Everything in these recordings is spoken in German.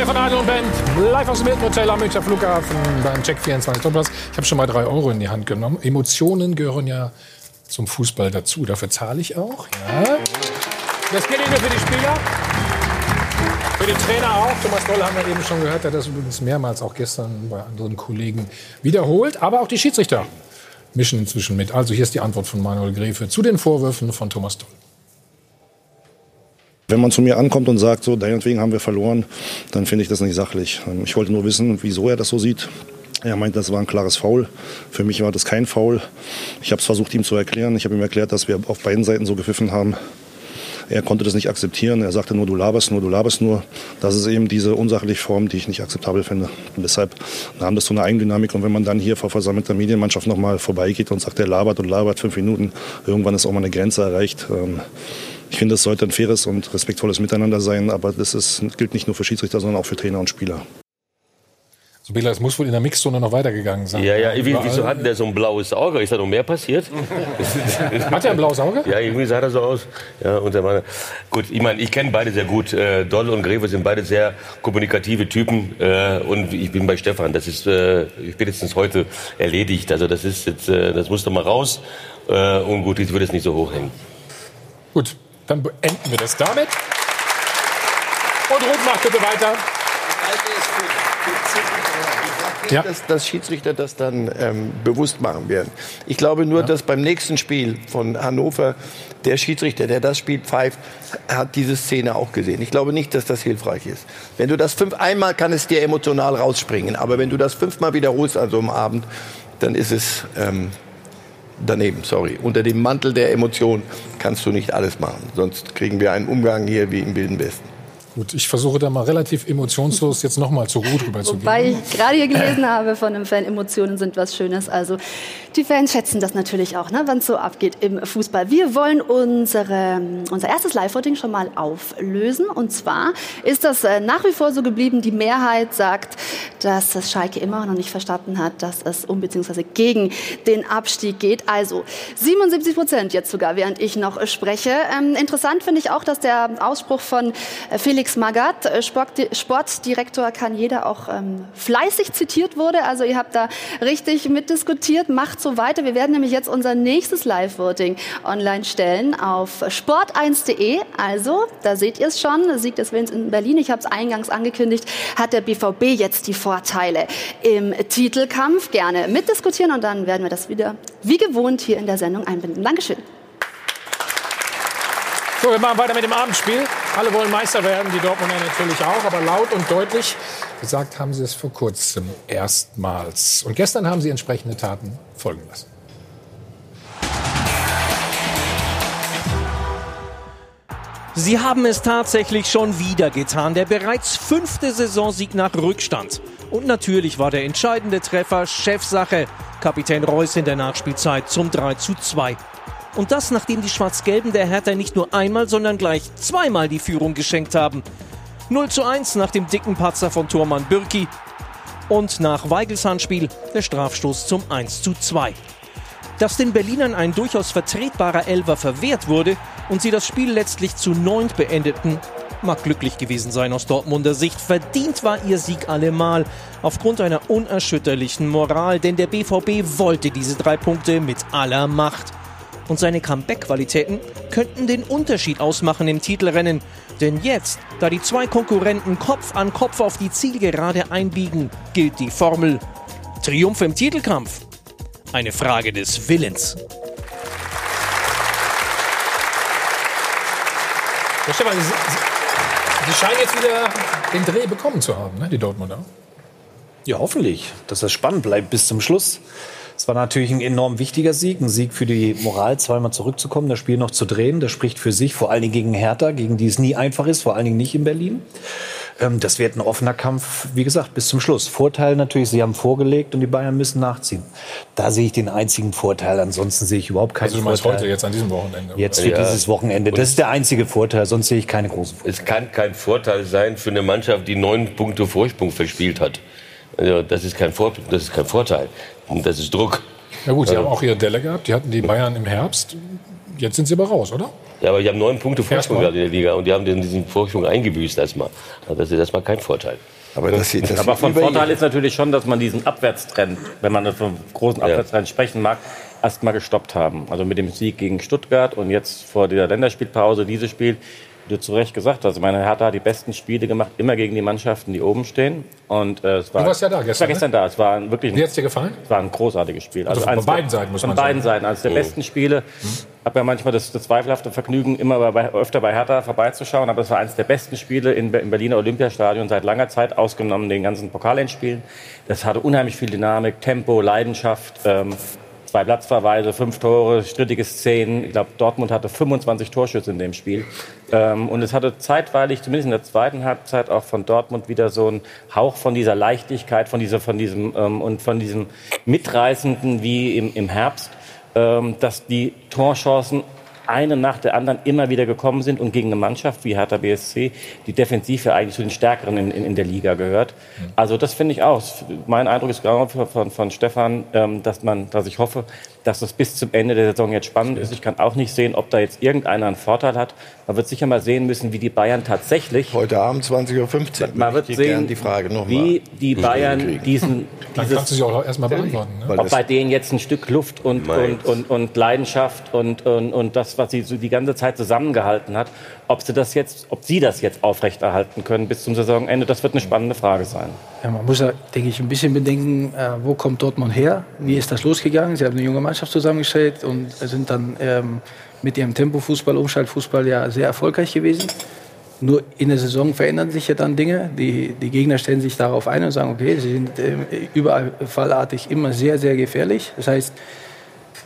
Reihe von Adel und Band. Live aus dem Hilton Hotel am Münchner Flughafen beim Check 24 Doppelpass. Ich habe schon mal drei Euro in die Hand genommen. Emotionen gehören ja zum Fußball dazu. Dafür zahle ich auch. Ja. Das gilt nicht nur für die Spieler, für den Trainer auch. Thomas Doll haben wir eben schon gehört. Er hat das übrigens mehrmals auch gestern bei anderen Kollegen wiederholt. Aber auch die Schiedsrichter mischen inzwischen mit. Also hier ist die Antwort von Manuel Gräfe zu den Vorwürfen von Thomas Doll. Wenn man zu mir ankommt und sagt, so, deinetwegen haben wir verloren, dann finde ich das nicht sachlich. Ich wollte nur wissen, wieso er das so sieht. Er meint, das war ein klares Foul. Für mich war das kein Foul. Ich habe es versucht, ihm zu erklären. Ich habe ihm erklärt, dass wir auf beiden Seiten so gepfiffen haben. Er konnte das nicht akzeptieren. Er sagte nur, du laberst nur, du laberst nur. Das ist eben diese unsachliche Form, die ich nicht akzeptabel finde. Und deshalb nahm das so eine Eigendynamik. Und wenn man dann hier vor versammelter Medienmannschaft nochmal vorbeigeht und sagt, er labert und labert fünf Minuten, irgendwann ist auch mal eine Grenze erreicht. Ich finde, es sollte ein faires und respektvolles Miteinander sein, aber das ist, gilt nicht nur für Schiedsrichter, sondern auch für Trainer und Spieler. So, Bela, es muss wohl in der Mixzone noch weitergegangen sein. Ja, ja, wie, wieso hat der so ein blaues Auge? Ist da noch mehr passiert? hat er ein blaues Auge? Ja, irgendwie sah das so aus. Ja, und der Mann, gut, ich meine, ich kenne beide sehr gut. Äh, Doll und Greve sind beide sehr kommunikative Typen. Äh, und ich bin bei Stefan. Das ist äh, spätestens heute erledigt. Also das ist jetzt, äh, das musste mal raus. Äh, und gut, ich würde es nicht so hochhängen. Gut, dann beenden wir das damit. Und Ruth macht bitte weiter. Ja. Dass, dass Schiedsrichter das dann ähm, bewusst machen werden. Ich glaube nur, ja. dass beim nächsten Spiel von Hannover der Schiedsrichter, der das Spiel pfeift, hat diese Szene auch gesehen. Ich glaube nicht, dass das hilfreich ist. Wenn du das fünf einmal kann es dir emotional rausspringen, aber wenn du das fünfmal wiederholst an so einem Abend, dann ist es ähm, daneben, sorry. Unter dem Mantel der Emotion kannst du nicht alles machen. Sonst kriegen wir einen Umgang hier wie im Wilden Westen. Gut, ich versuche da mal relativ emotionslos jetzt noch mal zu Ruth rüberzugehen. Wobei ich gerade hier gelesen habe von einem Fan, Emotionen sind was Schönes. Also die Fans schätzen das natürlich auch, ne, wenn es so abgeht im Fußball. Wir wollen unsere, unser erstes Live-Voting schon mal auflösen. Und zwar ist das äh, nach wie vor so geblieben, die Mehrheit sagt, dass das Schalke immer noch nicht verstanden hat, dass es um bzw. gegen den Abstieg geht. Also 77 Prozent jetzt sogar, während ich noch spreche. Ähm, interessant finde ich auch, dass der Ausspruch von äh, Felix Felix Magath, äh, Sportdirektor, kann jeder auch ähm, fleißig zitiert wurde. Also ihr habt da richtig mitdiskutiert. Macht so weiter. Wir werden nämlich jetzt unser nächstes Live-Voting online stellen auf sport1.de. Also, da seht ihr es schon. Sieg des Willens in Berlin. Ich habe es eingangs angekündigt. Hat der BVB jetzt die Vorteile im Titelkampf? Gerne mitdiskutieren und dann werden wir das wieder wie gewohnt hier in der Sendung einbinden. Dankeschön. So, wir machen weiter mit dem Abendspiel. Alle wollen Meister werden, die Dortmunder natürlich auch, aber laut und deutlich gesagt haben sie es vor kurzem erstmals. Und gestern haben sie entsprechende Taten folgen lassen. Sie haben es tatsächlich schon wieder getan. Der bereits fünfte Saisonsieg nach Rückstand. Und natürlich war der entscheidende Treffer Chefsache. Kapitän Reus in der Nachspielzeit zum 3 zu 2. Und das, nachdem die Schwarz-Gelben der Hertha nicht nur einmal, sondern gleich zweimal die Führung geschenkt haben. 0 zu 1 nach dem dicken Patzer von Tormann Bürki. Und nach Weigels Handspiel der Strafstoß zum 1 zu 2. Dass den Berlinern ein durchaus vertretbarer Elfer verwehrt wurde und sie das Spiel letztlich zu neunt beendeten, mag glücklich gewesen sein aus Dortmunder Sicht. Verdient war ihr Sieg allemal aufgrund einer unerschütterlichen Moral, denn der BVB wollte diese drei Punkte mit aller Macht und seine Comeback-Qualitäten könnten den Unterschied ausmachen im Titelrennen. Denn jetzt, da die zwei Konkurrenten Kopf an Kopf auf die Zielgerade einbiegen, gilt die Formel Triumph im Titelkampf. Eine Frage des Willens. Ja, Stefan, Sie, Sie, scheinen jetzt wieder den Dreh bekommen zu haben, ne, die Dortmunder. Ja, hoffentlich, dass das spannend bleibt bis zum Schluss. Es war natürlich ein enorm wichtiger Sieg, ein Sieg für die Moral, zweimal zurückzukommen, das Spiel noch zu drehen. Das spricht für sich, vor allen Dingen gegen Hertha, gegen die es nie einfach ist, vor allen Dingen nicht in Berlin. Ähm, das wird ein offener Kampf, wie gesagt, bis zum Schluss. Vorteil natürlich, sie haben vorgelegt und die Bayern müssen nachziehen. Da sehe ich den einzigen Vorteil. Ansonsten sehe ich überhaupt keinen also du meinst Vorteil. heute, jetzt an diesem Wochenende? Jetzt für ja. dieses Wochenende. Das ist der einzige Vorteil, sonst sehe ich keine großen Vorteile. Es kann kein Vorteil sein für eine Mannschaft, die neun Punkte Vorsprung verspielt hat. Also das ist kein, Vor das ist kein Vorteil. Das ist Druck. Ja gut, sie haben auch ihre Delle gehabt. Die hatten die Bayern im Herbst jetzt sind sie aber raus, oder? Ja, aber die haben neun Punkte Vorsprung Erstmal. gehabt in der Liga und die haben den- diesen Vorsprung eingebüßt erstmal. Also das ist erstmal kein Vorteil. Aber das, das Aber von Vorteil ist natürlich schon, dass man diesen Abwärtstrend, wenn man von großen Abwärtstrend sprechen mag, erst mal gestoppt haben. Also mit dem Sieg gegen Stuttgart und jetzt vor der Länderspielpause dieses Spiel, du zu Recht gesagt hast, meine Hertha hat die besten Spiele gemacht, immer gegen die Mannschaften, die oben stehen. Und äh, es war, Du warst ja da Ich war gestern, gestern da. Es war ein wirklich Wie hat's dir gefallen? es war ein großartiges Spiel. Also von eines beiden der, Seiten, muss von man beiden sagen. Seiten. Eines der besten Spiele. Habe ja manchmal das, das zweifelhafte Vergnügen, immer bei, öfter bei Hertha vorbeizuschauen. Aber es war eines der besten Spiele in, im Berliner Olympiastadion seit langer Zeit, ausgenommen den ganzen Pokalendspielen. Das hatte unheimlich viel Dynamik, Tempo, Leidenschaft. Ähm, Zwei Platzverweise, fünf Tore, strittige Szenen. Ich glaube, Dortmund hatte 25 Torschüsse in dem Spiel. Ähm, und es hatte zeitweilig, zumindest in der zweiten Halbzeit, auch von Dortmund wieder so einen Hauch von dieser Leichtigkeit, von, dieser, von diesem ähm, und von diesem Mitreißenden wie im, im Herbst, ähm, dass die Torchancen eine nach der anderen immer wieder gekommen sind und gegen eine Mannschaft wie Hertha BSC, die defensiv ja eigentlich zu den Stärkeren in, in, in der Liga gehört. Also das finde ich auch. Mein Eindruck ist genau von, von, von Stefan, ähm, dass man, dass ich hoffe, dass das bis zum Ende der Saison jetzt spannend ist. Ich kann auch nicht sehen, ob da jetzt irgendeiner einen Vorteil hat. Man wird sicher mal sehen müssen, wie die Bayern tatsächlich Heute Abend 20.15 Uhr. man wird sehen, die Frage noch wie die Bayern diesen, Dann dieses kannst du sie auch erstmal beantworten. Ne? Ob bei denen jetzt ein Stück Luft und, und, und, und Leidenschaft und, und, und das, was sie so die ganze Zeit zusammengehalten hat, ob sie das jetzt, ob sie das jetzt aufrechterhalten können bis zum Saisonende, das wird eine spannende Frage sein. Ja, man muss ja, denke ich, ein bisschen bedenken, äh, wo kommt Dortmund her? Wie ist das losgegangen? Sie haben eine junge Mannschaft zusammengestellt und sind dann ähm, mit ihrem Tempofußball, Umschaltfußball ja sehr erfolgreich gewesen. Nur in der Saison verändern sich ja dann Dinge. Die, die Gegner stellen sich darauf ein und sagen, okay, sie sind ähm, überall fallartig immer sehr, sehr gefährlich. Das heißt,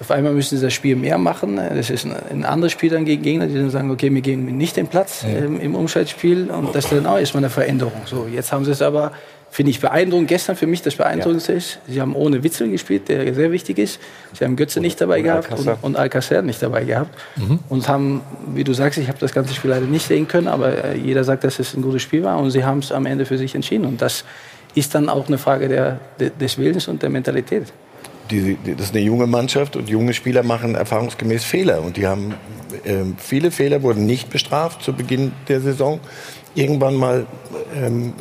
auf einmal müssen sie das Spiel mehr machen. Das ist ein, ein anderes Spiel dann gegen Gegner, die dann sagen, okay, wir geben nicht den Platz ähm, im Umschaltspiel. Und das ist dann auch erstmal eine Veränderung. So, jetzt haben sie es aber, finde ich, beeindruckend. Gestern für mich das Beeindruckendste ist, sie haben ohne Witzel gespielt, der sehr wichtig ist. Sie haben Götze nicht dabei gehabt Alcácer. und, und Alcacer nicht dabei gehabt. Und haben, wie du sagst, ich habe das ganze Spiel leider nicht sehen können, aber äh, jeder sagt, dass es ein gutes Spiel war. Und sie haben es am Ende für sich entschieden. Und das ist dann auch eine Frage der, de- des Willens und der Mentalität. Die, das ist eine junge Mannschaft und junge Spieler machen erfahrungsgemäß Fehler. Und die haben ähm, viele Fehler wurden nicht bestraft zu Beginn der Saison. Irgendwann mal ähm,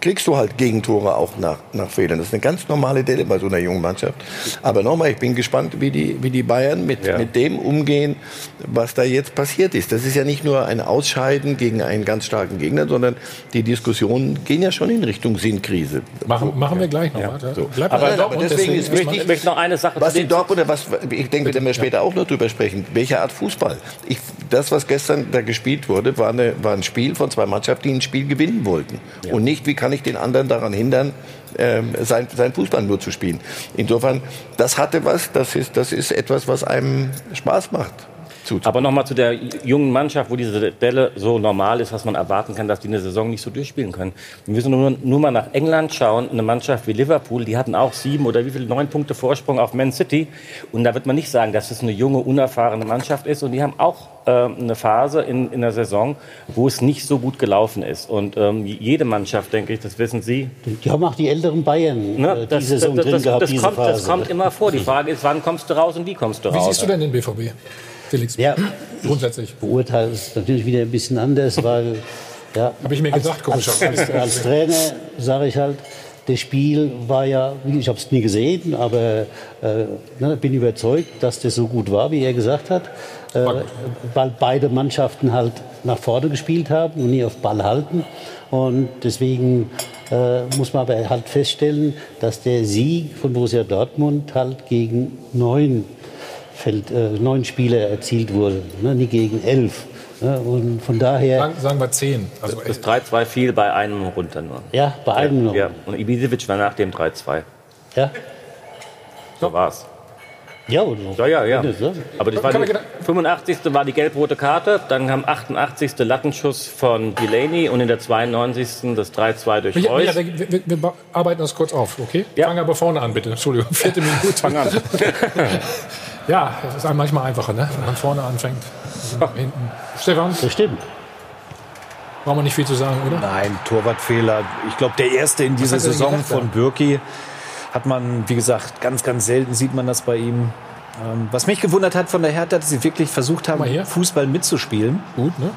kriegst du halt Gegentore auch nach, nach Fehlern. Das ist eine ganz normale Delle bei so einer jungen Mannschaft. Aber nochmal, ich bin gespannt, wie die, wie die Bayern mit, Ja. mit dem umgehen, was da jetzt passiert ist. Das ist ja nicht nur ein Ausscheiden gegen einen ganz starken Gegner, sondern die Diskussionen gehen ja schon in Richtung Sinnkrise. Machen, machen wir gleich noch. Ja. So. Bleib Aber- aber deswegen deswegen ist wichtig- Ich möchte noch eine Sache Was die Dortmunder, was, ich denke, werden wir später auch noch drüber sprechen. Welche Art Fußball? Ich, das, was gestern da gespielt wurde, war, eine, war ein Spiel von zwei Mannschaften, die ein Spiel gewinnen wollten. Und nicht, wie kann ich den anderen daran hindern, ähm, sein, sein Fußball nur zu spielen. Insofern, das hatte was, das ist, das ist etwas, was einem Spaß macht. Zuzuschauen. Aber nochmal zu der jungen Mannschaft, wo diese Delle so normal ist, was man erwarten kann, dass die eine Saison nicht so durchspielen können. Wir müssen nur, nur mal nach England schauen. Eine Mannschaft wie Liverpool, die hatten auch sieben oder wie viele, neun Punkte Vorsprung auf Man City. Und da wird man nicht sagen, dass es eine junge, unerfahrene Mannschaft ist. Und die haben auch ähm, eine Phase in, in der Saison, wo es nicht so gut gelaufen ist. Und ähm, jede Mannschaft, denke ich, das wissen Sie, Die haben auch die älteren Bayern ne, äh, das, Saison das, drin das, gehabt, das, diese kommt, Phase. das kommt immer vor. Die Frage ist, wann kommst du raus und wie kommst du Wie raus? siehst du denn den BVB, Felix? Ja, Grundsätzlich. beurteilt es natürlich wieder ein bisschen anders, weil ja, Habe ich mir gedacht, als, komischerweise. als Trainer sage ich halt, das Spiel war ja, ich habe es nie gesehen, aber äh, ne, bin überzeugt, dass das so gut war, wie er gesagt hat, äh, weil beide Mannschaften halt nach vorne gespielt haben und nie auf Ball halten. Und deswegen äh, muss man aber halt feststellen, dass der Sieg von Borussia Dortmund halt gegen neun, Feld, äh, neun Spieler erzielt wurde, ne, nie gegen elf. Ne, und von daher, Sagen, sagen wir 10. Also, Das 3-2 fiel bei einem runter nur. ja, bei einem noch. Ja, und Ibisevic war nach dem 3-2. Ja, So war's. ja, oder? Ja, ja, ja. Ne? Aber das war die man 85. war die gelb-rote Karte, dann kam 88. Lattenschuss von Delaney und in der 92. das 3-2 durch Ja, Reus. ja, wir, wir, wir arbeiten das kurz auf, okay? Ja. Fangen aber vorne an, bitte. Entschuldigung, vierte Minute. Fang an. Ja, es ist einem manchmal einfacher, ne? wenn man vorne anfängt. Also hinten. Stefan, das stimmt. brauchen wir nicht viel zu sagen, oder? Nein, Torwartfehler. Ich glaube, der erste in dieser er Saison gedacht, von Birki hat man, wie gesagt, ganz, ganz selten sieht man das bei ihm. Ähm, was mich gewundert hat von der Hertha, dass sie wirklich versucht haben, Fußball mitzuspielen. Gut, ne?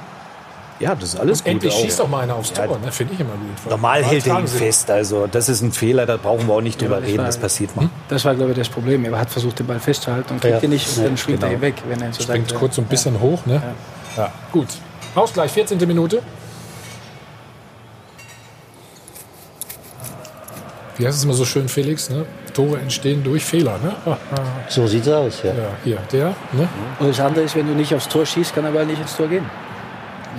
Ja, das ist alles Und gut. endlich auch. schießt doch mal einer aufs Ja, Tor, ne? finde ich immer gut. Normal hält er ihn fest. Also, das ist ein Fehler, da brauchen wir auch nicht drüber das reden. war- Das passiert mal. Das war, glaube ich, das Problem. Er hat versucht, den Ball festzuhalten und kriegt Ja. ihn nicht und Ja, dann springt genau. er weg, wenn er so Springt sagt, kurz so ein bisschen hoch, ne? Ja. Gut. Ausgleich, 14. Minute. Wie heißt es immer so schön, Felix? Ne? Tore entstehen durch Fehler. Ne? So sieht's aus, ja. Ja, hier, der. Ne? Und das andere ist, wenn du nicht aufs Tor schießt, kann er Ball nicht ins Tor gehen.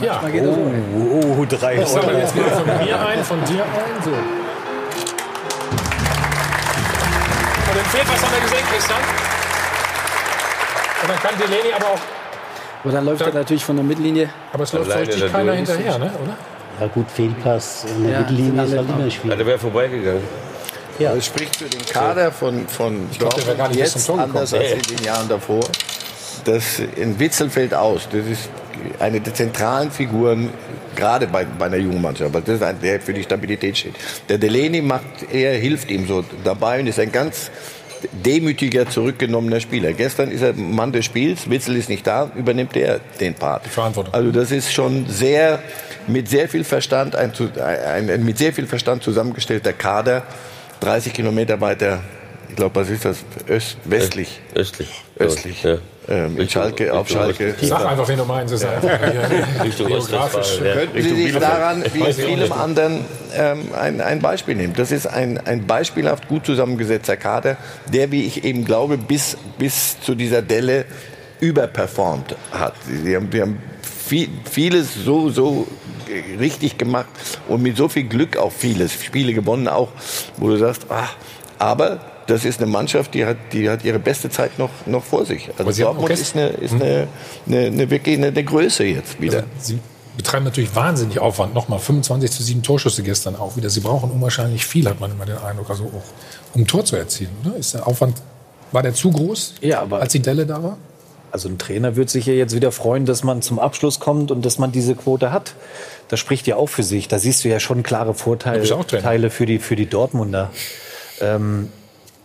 Ja. Manchmal geht so. Oh, oh, drei. Ich sag mal jetzt wieder von mir ein, von dir ein. So. Und dann fehlt was an der gesehen, Christian. Und dann kann Delaney aber auch. Aber dann läuft er natürlich von der Mittellinie. Aber es läuft so richtig keiner hinterher, ne? oder? Ja gut, Fehlpass in der Ja, Mittellinie ist halt immer schwierig. der wäre vorbeigegangen. Ja. Das spricht für den Kader von, von glaub, der wäre gar nicht bis jetzt anders als in den Jahren davor. Das in Witzel fällt aus. Das ist eine der zentralen Figuren, gerade bei, bei einer jungen Mannschaft. Aber das ist ein, der für die Stabilität steht. Der Delaney macht, er hilft ihm so dabei und ist ein ganz demütiger, zurückgenommener Spieler. Gestern ist er Mann des Spiels, Witzel ist nicht da, übernimmt er den Part. Verantwortung. Also das ist schon sehr, mit sehr viel Verstand, ein, ein, ein mit sehr viel Verstand zusammengestellter Kader. 30 Kilometer weiter, ich glaube, was ist das? Öst, westlich. Östlich. Östlich. Ja. Ähm, in Schalke, auf Schalke. Sag einfach, wen du meinst. Ist einfach hier Richtung geografisch. Ja. Könnten Sie sich daran, wie auch vielem anderen, ähm, ein, ein Beispiel nehmen? Das ist ein, ein beispielhaft gut zusammengesetzter Kader, der, wie ich eben glaube, bis, bis zu dieser Delle überperformt hat. Sie haben, wir haben viel, vieles so, so richtig gemacht und mit so viel Glück auch vieles, Spiele gewonnen auch, wo du sagst, ach, aber das ist eine Mannschaft, die hat, die hat ihre beste Zeit noch, noch vor sich. Also Dortmund ist, eine, ist eine, eine, eine wirklich eine, eine Größe jetzt wieder. Also, sie betreiben natürlich wahnsinnig Aufwand. Nochmal 25 zu 7 Torschüsse gestern auch wieder. Sie brauchen unwahrscheinlich viel, hat man immer den Eindruck, also auch, um ein Tor zu erzielen. Ne? Ist der Aufwand, war der zu groß, Ja, aber- als die Delle da war? Also ein Trainer wird sich ja jetzt wieder freuen, dass man zum Abschluss kommt und dass man diese Quote hat. Das spricht ja auch für sich. Da siehst du ja schon klare Vorteile. Teile für, die, für die Dortmunder. Ähm,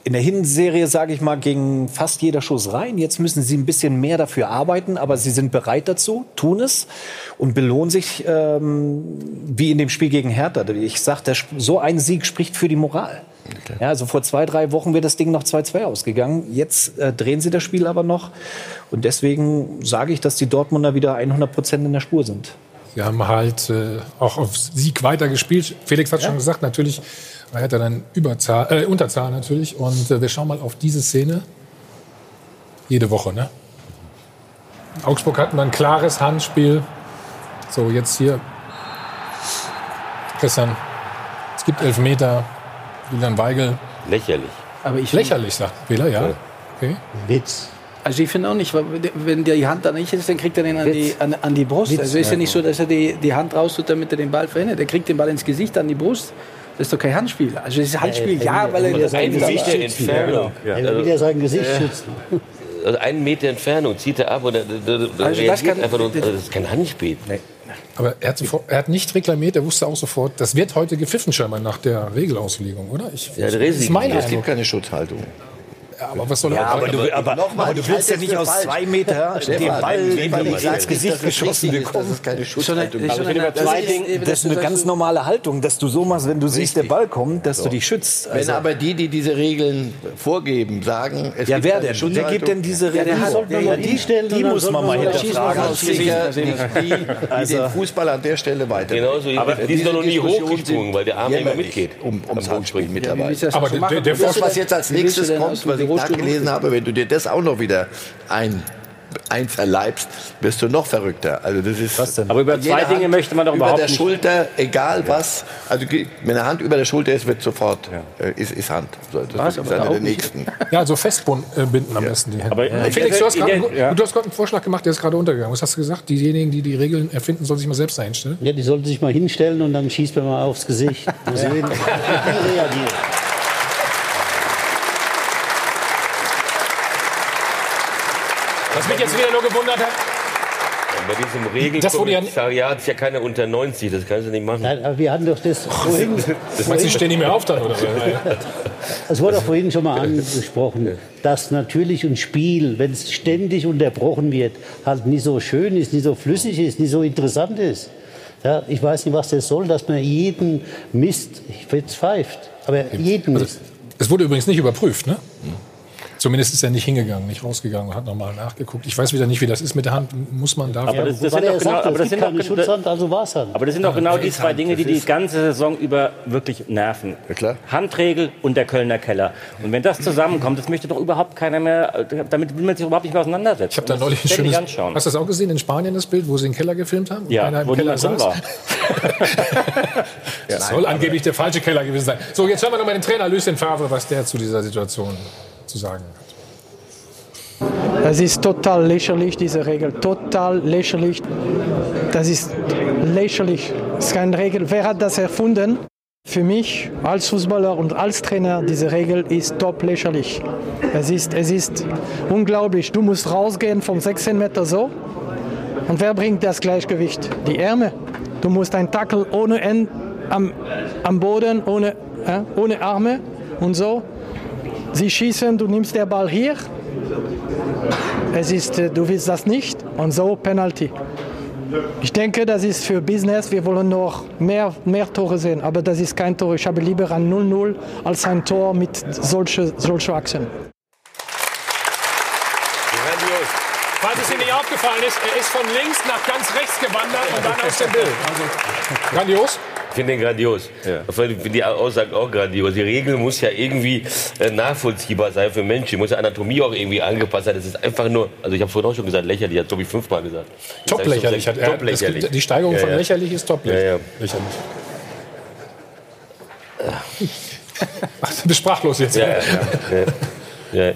in der Hinserie, sage ich mal, ging fast jeder Schuss rein. Jetzt müssen sie ein bisschen mehr dafür arbeiten, aber sie sind bereit dazu, tun es und belohnen sich ähm, wie in dem Spiel gegen Hertha. Ich sag, der, Sp- so ein Sieg spricht für die Moral. Ja, also vor zwei, drei Wochen wäre das Ding noch 2-2 ausgegangen. Jetzt äh, drehen sie das Spiel aber noch. Und deswegen sage ich, dass die Dortmunder wieder 100 Prozent in der Spur sind. Sie haben halt äh, auch auf Sieg weitergespielt. Felix hat schon gesagt, natürlich hat er dann Überzahl, äh, Unterzahl natürlich. Und äh, wir schauen mal auf diese Szene. Jede Woche, ne? Augsburg hatten ein klares Handspiel. So, jetzt hier. Christian, es gibt Elfmeter. Julian Weigel. Lächerlich. Aber ich Lächerlich, sagt Wähler, ja. Okay. Witz. Also ich finde auch nicht, wenn die Hand da nicht ist, dann kriegt er den an die, an, an die Brust. Also ist ja nicht so, dass er die, die Hand raus tut, damit er den Ball verhindert. Er kriegt den Ball ins Gesicht, an die Brust. Das ist doch kein Handspiel. Also das ist Handspiel, ja, weil er das Ein Gesicht. Entfernung. Er will wieder sein Gesicht schützen. Also einen Meter Entfernung zieht er ab und er, der, der, der Also das kann- einfach nur. Also das ist kein Handspiel. Aber er hat, sofort, er hat nicht reklamiert, er wusste auch sofort, das wird heute gepfiffen scheinbar nach der Regelauslegung, oder? Ich, Ja, der das ist mein Es gibt keine Schutzhaltung. Ja, aber was soll Ja, er aber du, aber, Nochmal, aber du willst ja nicht aus falsch. zwei Meter den Ball ins Gesicht geschossen ist, bekommen. dass es keine Schutzhaltung das Zwei ist- das ist eine ganz normale Haltung, dass du so machst, wenn du siehst, der Ball kommt, dass du dich schützt. Wenn Also, aber die, die diese Regeln vorgeben, sagen, es ja, gibt wer denn? Wer gibt denn diese Regeln die, hinstellen die muss man mal hinterfragen. die, die Also- den Fußball an der Stelle weiter. Genauso, aber die sind doch noch nie hochgesprungen, weil der Arm immer mitgeht. Um, ums Handspringen mittlerweile. das Aber so der- Das, was jetzt als nächstes kommt, was ich Bürostuhl nachgelesen habe, wenn du dir das auch noch wieder ein, einverleibst, wirst du noch verrückter. Also das ist Was denn? Aber über zwei Dinge Hand möchte man doch über überhaupt der nicht. Schulter, egal was. Also wenn eine Hand über der Schulter ist, wird sofort äh, ist, ist Hand. So, Das Was? ist einer der auch nicht. nächsten. Ja, also festbinden am besten die Hände. Aber- Ja. Ja. Felix, du hast, Ja, gerade, ja. du hast gerade einen Vorschlag gemacht, der ist gerade untergegangen. Was hast du gesagt? Diejenigen, die die Regeln erfinden, sollen sich mal selbst einstellen? Ja, die sollten sich mal hinstellen und dann schießt man mal aufs Gesicht. Mal sehen, wie die Was mich jetzt wieder nur gewundert hat, Bei diesem Das wurde ja- Regelkommissariat ist ja keiner unter 90, das kannst du nicht machen. Nein, aber wir hatten doch das vorhin. Das meinst du, ich stehe nicht mehr auf dann, oder? Es wurde auch vorhin schon mal angesprochen, dass natürlich ein Spiel, wenn es ständig unterbrochen wird, halt nicht so schön ist, nicht so flüssig ist, nicht so interessant ist. Ja, ich weiß nicht, was das soll, dass man jeden Mist jetzt pfeift. Aber jeden Mist. Es wurde übrigens nicht überprüft, ne? Zumindest ist er nicht hingegangen, nicht rausgegangen und hat nochmal nachgeguckt. Ich weiß wieder nicht, wie das ist mit der Hand. Muss man da. Aber das, das sind doch genau, aber das sind doch, keine Schutzhand, also war es halt. aber das sind doch genau die zwei Dinge, die die ganze Saison über wirklich nerven. klar. Handregel und der Kölner Keller. Und wenn das zusammenkommt, das möchte doch überhaupt keiner mehr, damit will man sich überhaupt nicht mehr auseinandersetzen. Ich habe da neulich ein schönes. anschauen. Hast du das auch gesehen in Spanien, das Bild, wo sie den Keller gefilmt haben? Ja, Einer im wo Keller saß? Das soll angeblich der falsche Keller gewesen sein. So, jetzt hören wir noch mal den Trainer Lucien Favre, was der zu dieser Situation zu sagen hat. Das ist total lächerlich, diese Regel. Total lächerlich. Das ist lächerlich. Das ist keine Regel. Wer hat das erfunden? Für mich als Fußballer und als Trainer, diese Regel ist top lächerlich. Es ist, es ist unglaublich. Du musst rausgehen vom 16 Meter so. Und wer bringt das Gleichgewicht? Die Ärmel. Du musst einen Tackle ohne End am, am Boden, ohne, äh, ohne Arme und so. Sie schießen, du nimmst den Ball hier, es ist, äh, du willst das nicht und so Penalty. Ich denke, das ist für Business. Wir wollen noch mehr, mehr Tore sehen, aber das ist kein Tor. Ich habe lieber ein 0-0 als ein Tor mit solchen solche Achsen. Grandios. Falls es Ihnen nicht aufgefallen ist, er ist von links nach ganz rechts gewandert und dann aus dem Bild. Also, grandios. Ich finde den grandios. Ich finde die Aussage auch grandios. Die Regel muss ja irgendwie äh, nachvollziehbar sein für Menschen. Die muss ja Anatomie auch irgendwie angepasst sein. Das ist einfach nur, also ich habe vorhin auch schon gesagt, lächerlich, hat Tobi fünfmal gesagt. Top lächerlich. Hat er, Top es gibt- lächerlich. Die Steigerung Ja, von ja. lächerlich ist top Ja, ja. lächerlich. Ach, du bist sprachlos jetzt. Ja, ja, ja. ja.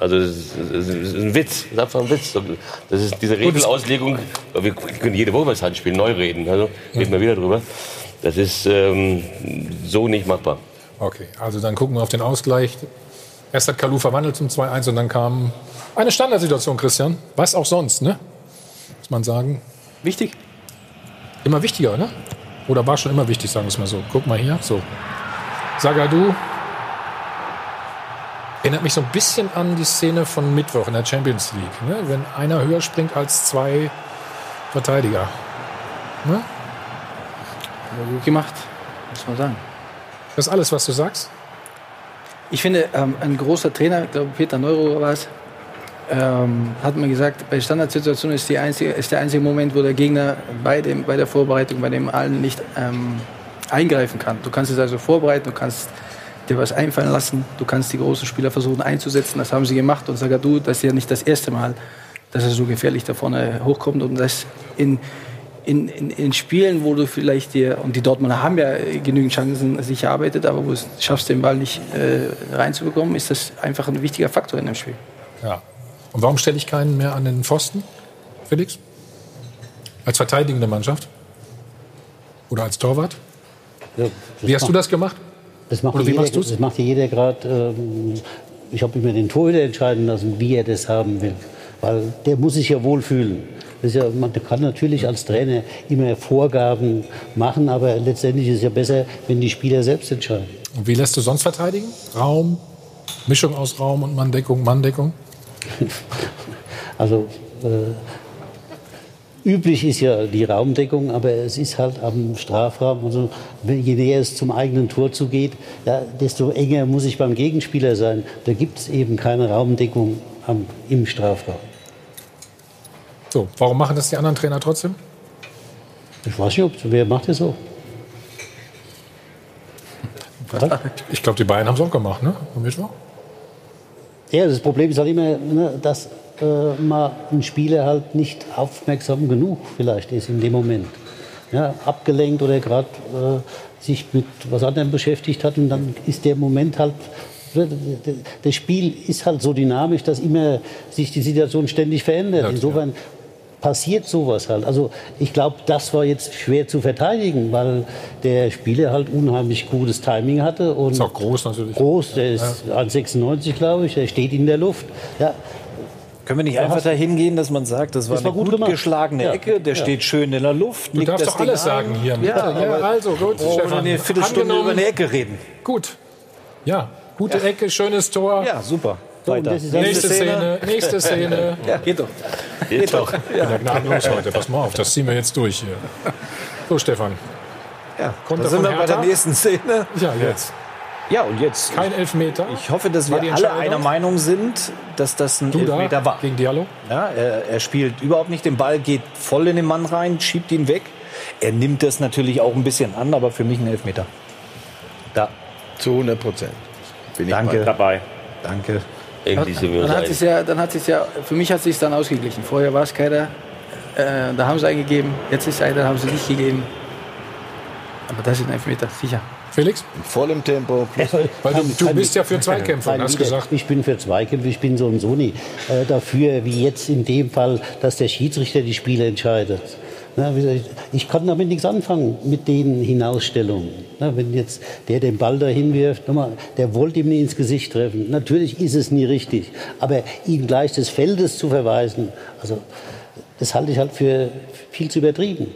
Also das ist, ist ein Witz, das ist einfach ein Witz. Das ist diese Regelauslegung, wir können jede Woche das Handspiel neu reden, also reden wir wieder drüber. Das ist ähm, so nicht machbar. Okay, also dann gucken wir auf den Ausgleich. Erst hat Kalu verwandelt zum 2-1 und dann kam eine Standardsituation, Christian. Was auch sonst, ne? Muss man sagen. Wichtig. Immer wichtiger, ne? Oder war schon immer wichtig, sagen wir es mal so. Guck mal hier, so. Sagadu. Erinnert mich so ein bisschen an die Szene von Mittwoch in der Champions League. Ne? Wenn einer höher springt als zwei Verteidiger. Ne? Aber gut gemacht, muss man sagen. Das ist alles, was du sagst? Ich finde, ähm, ein großer Trainer, ich glaube Peter Neuro war es, ähm, hat mir gesagt, bei Standardsituationen ist, einzige, ist der einzige Moment, wo der Gegner bei, dem, bei der Vorbereitung, bei dem allen nicht ähm, eingreifen kann. Du kannst es also vorbereiten, du kannst dir was einfallen lassen, du kannst die großen Spieler versuchen einzusetzen. Das haben sie gemacht und Sagadu, das ist ja nicht das erste Mal, dass er so gefährlich da vorne hochkommt und das in in, in, in Spielen, wo du vielleicht dir, und die Dortmunder haben ja genügend Chancen sich erarbeitet, aber wo du es schaffst, den Ball nicht äh, reinzubekommen, ist das einfach ein wichtiger Faktor in dem Spiel. Ja. Und warum stelle ich keinen mehr an den Pfosten, Felix? Als verteidigende Mannschaft? Oder als Torwart? Ja, Wie hast du das gemacht? Das macht, Oder ja wie jeder, machst du's? das macht jeder gerade. Ähm, ich habe immer den Torhüter entscheiden lassen, wie er das haben will. Weil der muss sich ja wohlfühlen. Ja, man kann natürlich als Trainer immer Vorgaben machen, aber letztendlich ist es ja besser, wenn die Spieler selbst entscheiden. Und wie lässt du sonst verteidigen? Raum, Mischung aus Raum und Manndeckung, Manndeckung? Also äh, üblich ist ja die Raumdeckung, aber es ist halt am Strafraum, also je näher es zum eigenen Tor zugeht, ja, desto enger muss ich beim Gegenspieler sein. Da gibt es eben keine Raumdeckung am, im Strafraum. So, warum machen das die anderen Trainer trotzdem? Ich weiß nicht, ob, wer macht das so? Ich glaube, die Bayern haben es auch gemacht, ne? Am Mittwoch? Ja, das Problem ist halt immer, ne, dass äh, mal ein Spieler halt nicht aufmerksam genug vielleicht ist in dem Moment. Ja, abgelenkt oder gerade äh, sich mit was anderem beschäftigt hat und dann ist der Moment halt, das Spiel ist halt so dynamisch, dass immer sich die Situation ständig verändert. Insofern passiert sowas halt. Also ich glaube, das war jetzt schwer zu verteidigen, weil der Spieler halt unheimlich gutes Timing hatte. Und Ist auch groß natürlich. Groß, der ist 1,96 glaube ich, der steht in der Luft. Ja, Können wir nicht einfach dahin gehen, dass man sagt, das war Das war eine gut gut, geschlagene Ja. Ecke, der Ja. steht schön in der Luft. Du darfst das doch Ding alles ein. sagen hier. Ja, ja also gut, oh, Stefan. eine Viertelstunde Angenommen. über eine Ecke reden. Gut. Ja, gute Ecke, schönes Tor. Ja, super. So, Weiter. Nächste Szene, nächste Szene. Ja, geht doch. Geht doch. Bin ja gnadenlos heute. Pass mal auf, das ziehen wir jetzt durch hier. So, Stefan. Ja, Konter da sind wir bei der nächsten Szene. Ja, jetzt. Ja, und jetzt. Kein Elfmeter. Ich hoffe, dass War wir alle einer Meinung sind, dass das ein Du da Elfmeter war. gegen Diallo. Ja, er, er spielt überhaupt nicht den Ball, geht voll in den Mann rein, schiebt ihn weg. Er nimmt das natürlich auch ein bisschen an, aber für mich ein Elfmeter. Da. Zu 100 Prozent. Bin ich Danke. bei. Dabei. Danke. Endlich sind wir Dann hat es ja, dann hat es ja, für mich hat es sich dann ausgeglichen. Vorher war es keiner, äh, da haben sie einen gegeben, jetzt ist einer, da haben sie nicht gegeben. Aber das ist ein Elfmeter, sicher. Felix? In vollem Tempo. Weil du, du bist ja für Zweikämpfe hast gesagt, Ich bin für Zweikämpfe, ich bin so und so nie äh, dafür, wie jetzt in dem Fall, dass der Schiedsrichter die Spiele entscheidet. Ich, kann damit nichts anfangen, mit den Hinausstellungen. Na, wenn jetzt der den Ball dahin wirft, der wollte ihm nie ins Gesicht treffen. Natürlich ist es nie richtig, aber ihn gleich des Feldes zu verweisen, also das halte ich halt für viel zu übertrieben.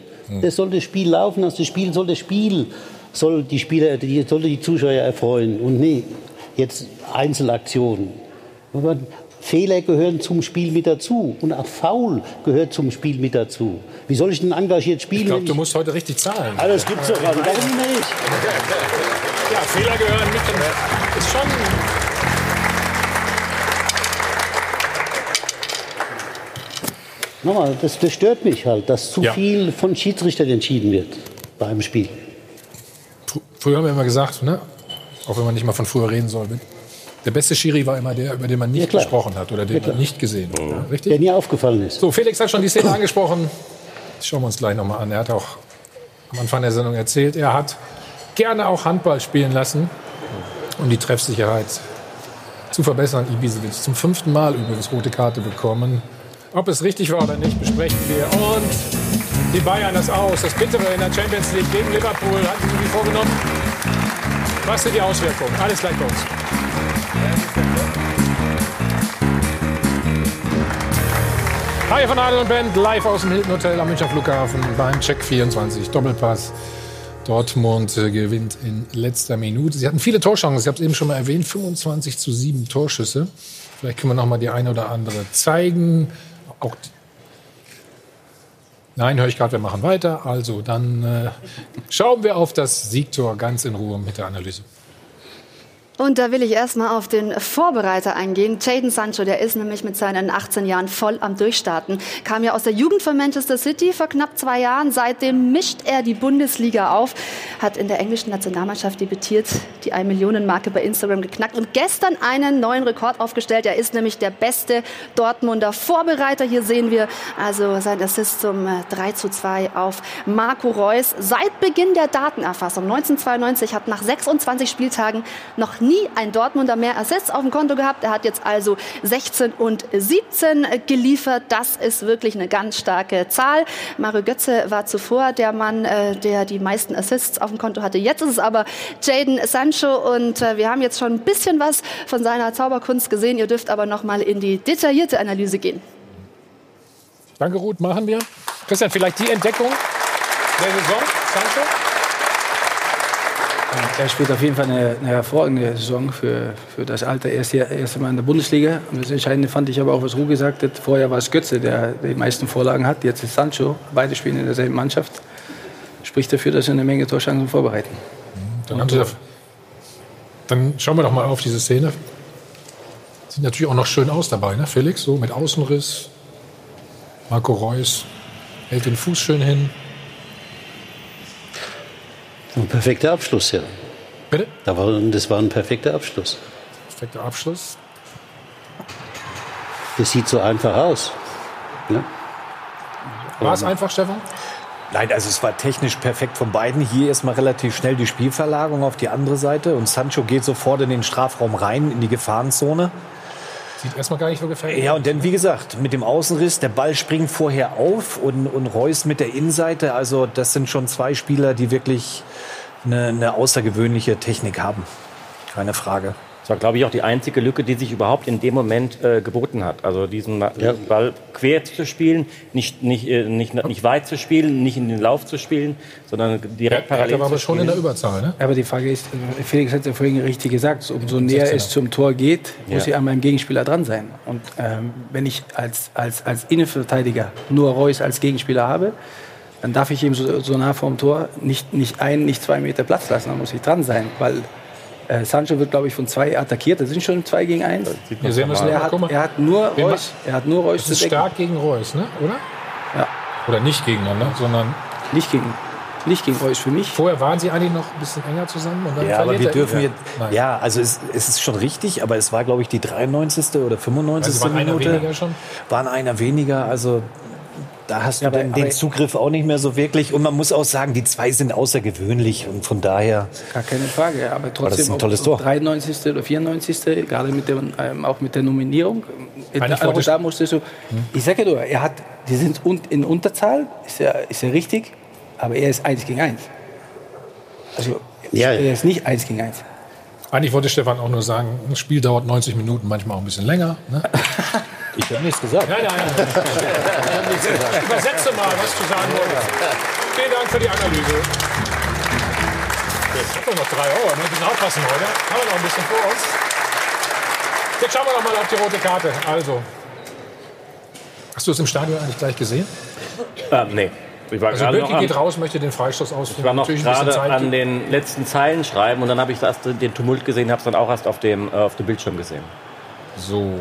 Das soll das Spiel laufen, das Spiel soll das Spiel, soll die Spieler, die, soll die Zuschauer erfreuen und nee, jetzt Einzelaktionen. Fehler gehören zum Spiel mit dazu und auch Foul gehört zum Spiel mit dazu. Wie soll ich denn engagiert spielen? ich glaube, du musst heute richtig zahlen. Ah, das gibt's doch. Warum nicht? Ja, Fehler gehören mit. dem- Ist schon. Nochmal, das, das stört mich halt, dass zu Ja. viel von Schiedsrichtern entschieden wird bei einem Spiel. Fr- Früher haben wir immer gesagt, ne? auch wenn man nicht mal von früher reden soll, der beste Schiri war immer der, über den man nicht klar. gesprochen hat oder den Ja, man nicht gesehen hat. Ja, Der richtig? mir aufgefallen ist. So, Felix hat schon die Szene angesprochen. Das schauen wir uns gleich nochmal an. Er hat auch am Anfang der Sendung erzählt, er hat gerne auch Handball spielen lassen, um die Treffsicherheit zu verbessern. Ibisevic zum fünften Mal übrigens rote Karte bekommen. Ob es richtig war oder nicht, besprechen wir. Und die Bayern das aus. Das Bittere in der Champions League gegen Liverpool hatten sie wie vorgenommen. Was sind die Auswirkungen? Alles gleich bei uns. Hi von Adel und Band, live aus dem Hilton Hotel am Münchner Flughafen beim Check 24 Doppelpass. Dortmund äh, gewinnt in letzter Minute. Sie hatten viele Torchancen, ich habe es eben schon mal erwähnt, 25 zu 7 Torschüsse. Vielleicht können wir noch mal die eine oder andere zeigen. Auch Nein, höre ich gerade, wir machen weiter. Also, dann äh, schauen wir auf das Siegtor ganz in Ruhe mit der Analyse. Und da will ich erstmal auf den Vorbereiter eingehen. Jadon Sancho, der ist nämlich mit seinen 18 Jahren voll am Durchstarten. Kam ja aus der Jugend von Manchester City vor knapp zwei Jahren. Seitdem mischt er die Bundesliga auf. Hat in der englischen Nationalmannschaft debütiert, die 1 Millionen Marke bei Instagram geknackt und gestern einen neuen Rekord aufgestellt. Er ist nämlich der beste Dortmunder Vorbereiter. Hier sehen wir also sein Assist zum äh, 3 zu 2 auf Marco Reus. Seit Beginn der Datenerfassung 1992 hat nach 26 Spieltagen noch nie ein Dortmunder mehr Assists auf dem Konto gehabt. Er hat jetzt also 16 und 17 geliefert. Das ist wirklich eine ganz starke Zahl. Mario Götze war zuvor der Mann, äh, der die meisten Assists auf dem Konto hatte. Jetzt ist es aber Jadon Sancho und äh, wir haben jetzt schon ein bisschen was von seiner Zauberkunst gesehen. Ihr dürft aber noch mal in die detaillierte Analyse gehen. Danke, Ruth, machen wir. Christian, vielleicht die Entdeckung der Saison, Sancho? Er spielt auf jeden Fall eine, eine hervorragende Saison für, für das Alter. Er ist ja erst einmal in der Bundesliga. Und das Entscheidende fand ich aber auch, was Ruh gesagt hat. Vorher war es Götze, der die meisten Vorlagen hat. Jetzt ist Sancho. Beide spielen in derselben Mannschaft. Spricht dafür, dass sie eine Menge Torschancen vorbereiten. Dann, haben Sie da, dann schauen wir doch mal auf diese Szene. Sieht natürlich auch noch schön aus dabei, ne? Felix, so mit Außenriss. Marco Reus hält den Fuß schön hin. Ein perfekter Abschluss, ja. Bitte? Da war, das war ein perfekter Abschluss. Perfekter Abschluss. Das sieht so einfach aus. Ja? War es einfach, Stefan? Nein, also es war technisch perfekt von beiden. Hier erstmal relativ schnell die Spielverlagerung auf die andere Seite und Sancho geht sofort in den Strafraum rein, in die Gefahrenzone. Sieht erstmal gar nicht so gefährlich Ja, und dann, wie gesagt, mit dem Außenriss, der Ball springt vorher auf und, und Reus mit der Innenseite. Also das sind schon zwei Spieler, die wirklich eine, eine außergewöhnliche Technik haben. Keine Frage. Das war, glaube ich, auch die einzige Lücke, die sich überhaupt in dem Moment äh, geboten hat. Also diesen Ma- Ball quer zu spielen, nicht, nicht, äh, nicht, nicht weit zu spielen, nicht in den Lauf zu spielen, sondern direkt parallel Hertha war zu aber schon in spielen. der Überzahl, ne? Aber die Frage ist, äh, Felix hat es ja vorhin richtig gesagt, umso näher 16er. es zum Tor geht, muss Ja. ich an meinem Gegenspieler dran sein. Und ähm, wenn ich als, als, als Innenverteidiger nur Reus als Gegenspieler habe, dann darf ich ihm so, so nah vorm Tor nicht, nicht ein, nicht zwei Meter Platz lassen, dann muss ich dran sein. Weil äh, Sancho wird, glaube ich, von zwei attackiert, das sind schon zwei gegen eins. Wir sehen müssen, Er hat, er hat nur Reus, er hat nur Reus Das zu ist stark gegen Reus, ne? oder? Ja. Oder nicht gegeneinander, sondern Nicht gegen, nicht gegen Reus für mich. vorher waren sie eigentlich noch ein bisschen enger zusammen. Und dann Ja, aber wir er dürfen jetzt. Ja, also es, es ist schon richtig, aber es war, glaube ich, die 93. oder 95. Also waren einer Minute. weniger schon? Waren einer weniger, also da hast du aber- dann den aber- Zugriff auch nicht mehr so wirklich. Und man muss auch sagen, die zwei sind außergewöhnlich und von daher. Gar keine Frage, aber das trotzdem ist ein tolles ob Tor. 93. oder 94. gerade mit dem, ähm, auch mit der Nominierung. Eigentlich da, musstest du, ich sage ja nur, er hat, die sind un, in Unterzahl, ist ja, ist ja richtig, aber er ist 1 gegen 1. Also Ja. er ist nicht 1 gegen 1. Eigentlich wollte Stefan auch nur sagen, ein Spiel dauert 90 Minuten, manchmal auch ein bisschen länger. Ne? Ich habe nichts gesagt. Nein, nein, nein. Übersetze mal, was du sagen wolltest. Vielen Dank für die Analyse. Jetzt haben wir noch drei Euro, ne? Wir müssen aufpassen heute. Haben wir noch ein bisschen vor uns. Jetzt schauen wir noch mal auf die rote Karte. Also, hast du es im Stadion eigentlich gleich gesehen? Ähm, nee. Ich war Also noch, geht am, raus, möchte den Freistoß ausführen. ich war noch gerade an den letzten Zeilen schreiben und dann habe ich erst den Tumult gesehen, habe es dann auch erst auf dem, äh, auf dem Bildschirm gesehen. So,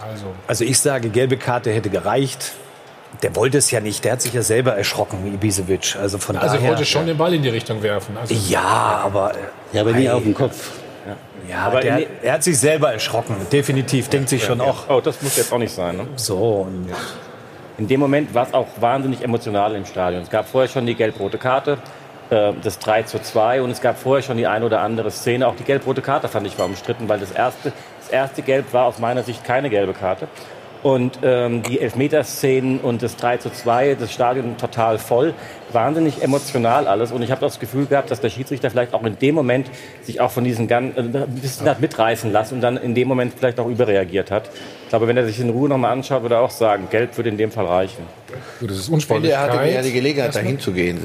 also. Also ich sage, gelbe Karte hätte gereicht. Der wollte es ja nicht. Der hat sich ja selber erschrocken, Ibisevic. Also von Also er daher. wollte schon den Ball in die Richtung werfen. Also, Ja, aber. Ja, aber nie auf den Kopf. Ja, Aber der, er hat sich selber erschrocken. Definitiv. Denkt sich schon auch. Oh, das muss jetzt auch nicht sein. Ne? So. Und In dem Moment war es auch wahnsinnig emotional im Stadion. Es gab vorher schon die gelb-rote Karte, äh, das 3 zu 2 und es gab vorher schon die ein oder andere Szene. Auch die gelb-rote Karte fand ich war umstritten, weil das erste, erste Gelb war aus meiner Sicht keine gelbe Karte. Und ähm, die Elfmeterszenen und das 3 zu 2, das Stadion total voll. Wahnsinnig emotional alles. Und ich habe das Gefühl gehabt, dass der Schiedsrichter vielleicht auch in dem Moment sich auch von diesen ganz, äh, ein bisschen hat mitreißen lassen und dann in dem Moment vielleicht auch überreagiert hat. Ich glaube, wenn er sich in Ruhe nochmal anschaut, würde er auch sagen, Gelb würde in dem Fall reichen. Gut, das ist Ich finde, Unsportlichkeit. er hatte ja die Gelegenheit, dahin zu gehen,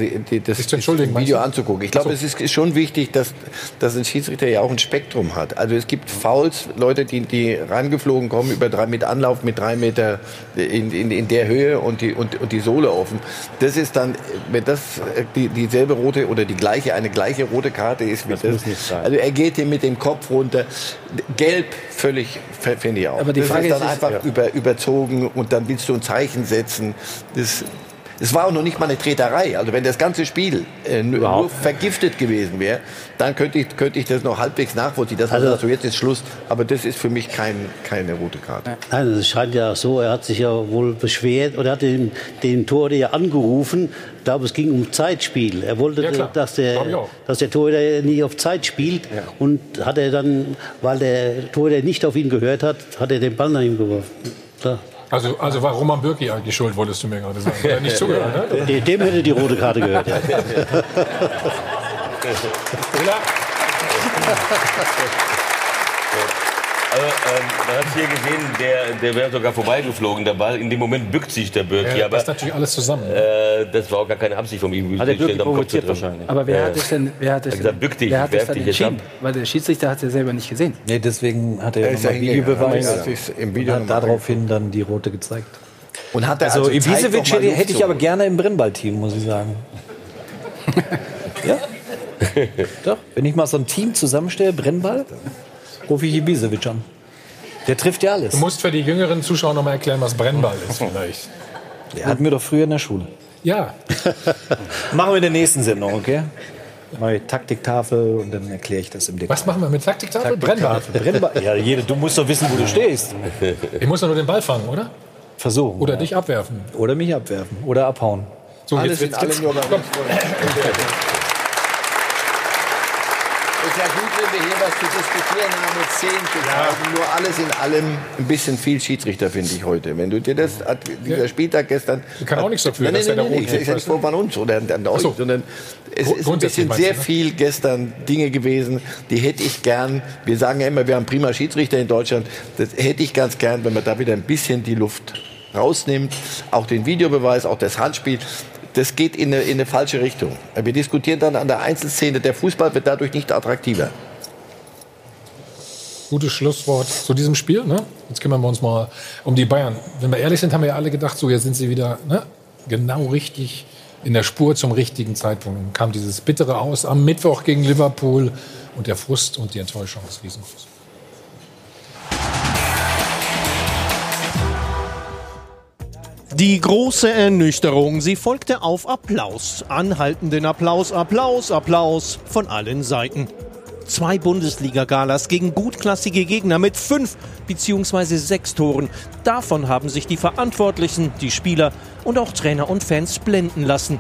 das, Video anzugucken. Ich glaube, es so. ist, ist schon wichtig, dass, dass ein Schiedsrichter ja auch ein Spektrum hat. Also es gibt Fouls, Leute, die, die rangeflogen kommen über drei, mit Anlauf mit drei Meter in, in, in der Höhe und die, und, und die Sohle offen. Das ist dann, wenn das äh, die, dieselbe rote oder die gleiche, eine gleiche rote Karte ist wie das. muss nicht sein. Also er geht hier mit dem Kopf runter. Gelb völlig, finde ich auch. Aber die das Frage ist dann ist, einfach über, überzogen und dann willst du ein Zeichen setzen. Das, es war auch noch nicht mal eine Treterei. Also wenn das ganze Spiel äh, nur, vergiftet gewesen wäre, dann könnte ich, könnte ich das noch halbwegs nachvollziehen. Das Also- also, so jetzt ist Schluss. Aber das ist für mich kein, keine rote Karte. Nein, es scheint ja so, er hat sich ja wohl beschwert oder hat den, den Torhüter ja angerufen. Ich glaube, es ging um Zeitspiel. Er wollte, Ja, dass, der, dass der Torhüter nie auf Zeit spielt. Und hat er dann, weil der Torhüter nicht auf ihn gehört hat, hat er den Ball nach ihm geworfen. Klar. Also, also war Roman Bürki eigentlich schuld, wolltest du mir gerade sagen. Er hat nicht zugehört, ne? Dem- Dem hätte die rote Karte gehört. Ja. Also, ähm, man hat hier gesehen, der, der wäre sogar vorbeigeflogen, der Ball. In dem Moment bückt sich der Birki, Ja, aber passt natürlich alles zusammen. äh, das war auch gar keine Absicht von ihm. Hat der Birki provoziert drin. wahrscheinlich. Aber wer Ja. hat es denn, wer hat es, hat gesagt, bück dich, wer hat es dann dich entschieden? ab. Weil der Schiedsrichter hat es ja selber nicht gesehen. nee, deswegen hat er ja Er ist ja nochmal Videobeweis hat sich im und Video hat nochmal daraufhin dann die rote gezeigt. Und hat er Also, also, Ibisevic hätte, hätte ich aber gerne im Brennballteam, muss ich sagen. ja? Doch, wenn ich mal so ein Team zusammenstelle, Brennball, rufe ich Ibisevic an. Der trifft ja alles. Du musst für die jüngeren Zuschauer noch mal erklären, was Brennball ist vielleicht. Der hatten wir doch früher in der Schule. Ja, Machen wir in der nächsten Sendung, okay? Neue Taktiktafel und dann erkläre ich das im Detail. was machen wir mit Taktiktafel? Brennball. Brennball. Ja, jede, du musst doch wissen, wo du stehst. Ich muss doch nur den Ball fangen, oder? Versuchen. Oder ja. dich abwerfen. Oder mich abwerfen. Oder abhauen. So, Alle jetzt, sind jetzt, alle jetzt, nur komm. Ist ja gut, wenn wir hier was zu diskutieren haben mit zehn Gezeiten. Nur alles in allem ein bisschen viel Schiedsrichter, finde ich heute. Wenn du dir das, dieser Spieltag gestern. Ich kann auch nichts dafür, Nein, dass nein, er da rot ich sage nicht vor von uns oder an euch, so. sondern es ist ein bisschen sehr ne? viel gestern Dinge gewesen, die hätte ich gern. Wir sagen ja immer, wir haben prima Schiedsrichter in Deutschland. Das hätte ich ganz gern, wenn man da wieder ein bisschen die Luft rausnimmt. Auch den Videobeweis, auch das Handspiel. Das geht in eine, in eine falsche Richtung. Wir diskutieren dann an der Einzelszene. Der Fußball wird dadurch nicht attraktiver. Gutes Schlusswort zu diesem Spiel. Ne? Jetzt kümmern wir uns mal um die Bayern. Wenn wir ehrlich sind, haben wir ja alle gedacht, so jetzt sind sie wieder ne? genau richtig in der Spur zum richtigen Zeitpunkt. Dann kam dieses bittere Aus am Mittwoch gegen Liverpool und der Frust und die Enttäuschung ist riesengroß. Die große Ernüchterung, sie folgte auf Applaus. Anhaltenden Applaus, Applaus, Applaus von allen Seiten. Zwei Bundesliga-Galas gegen gutklassige Gegner mit fünf bzw. sechs Toren. Davon haben sich die Verantwortlichen, die Spieler und auch Trainer und Fans blenden lassen.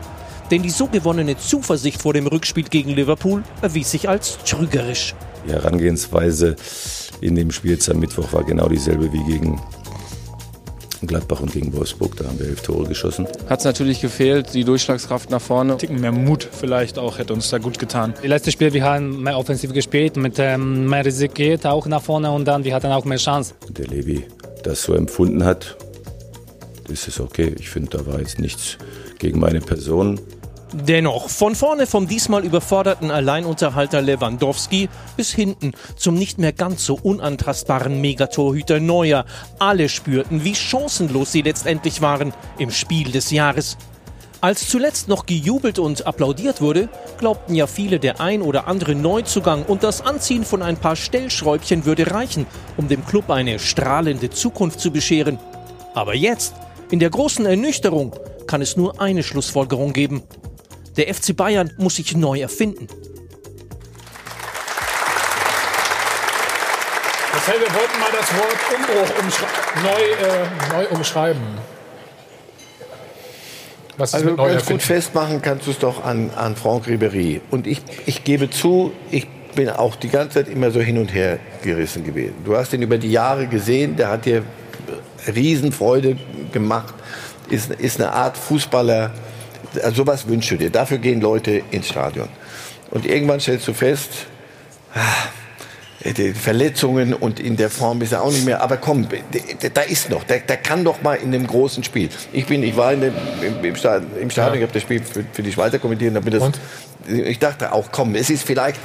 Denn die so gewonnene Zuversicht vor dem Rückspiel gegen Liverpool erwies sich als trügerisch. Die Herangehensweise in dem Spiel am Mittwoch war genau dieselbe wie gegen Gladbach und gegen Wolfsburg. Da haben wir elf Tore geschossen. Hat es natürlich gefehlt, die Durchschlagskraft nach vorne. Ticken mehr Mut vielleicht auch hätte uns da gut getan. Die letzten Spiele, wir haben mehr offensiv gespielt, mit ähm, mehr riskiert auch nach vorne und dann wir hatten auch mehr Chance. Der Levi das so empfunden hat, ist es okay. Ich finde, da war jetzt nichts gegen meine Person. Dennoch, von vorne vom diesmal überforderten Alleinunterhalter Lewandowski bis hinten zum nicht mehr ganz so unantastbaren Megatorhüter Neuer. Alle spürten, wie chancenlos sie letztendlich waren im Spiel des Jahres. Als zuletzt noch gejubelt und applaudiert wurde, glaubten ja viele, der ein oder andere Neuzugang und das Anziehen von ein paar Stellschräubchen würde reichen, um dem Club eine strahlende Zukunft zu bescheren. Aber jetzt, in der großen Ernüchterung, kann es nur eine Schlussfolgerung geben. Der FC Bayern muss sich neu erfinden. Marcel, wir wollten mal das Wort Umbruch umschrei- neu, äh, neu umschreiben. Was ist Also mit neu ganz gut festmachen kannst du es doch an, an Franck Ribéry. Und ich, ich gebe zu, ich bin auch die ganze Zeit immer so hin und her gerissen gewesen. Du hast ihn über die Jahre gesehen, der hat dir Riesenfreude gemacht, ist, ist eine Art Fußballer, also sowas wünschst du dir. Dafür gehen Leute ins Stadion. Und irgendwann stellst du fest, ah, die Verletzungen und in der Form ist er auch nicht mehr. Aber komm, da ist noch, der, der kann doch mal in einem großen Spiel. Ich bin, ich war in dem, im, im Stadion, im Stadion ich habe das Spiel für, für die Schweizer kommentiert. mir das, ich dachte auch, komm, es ist vielleicht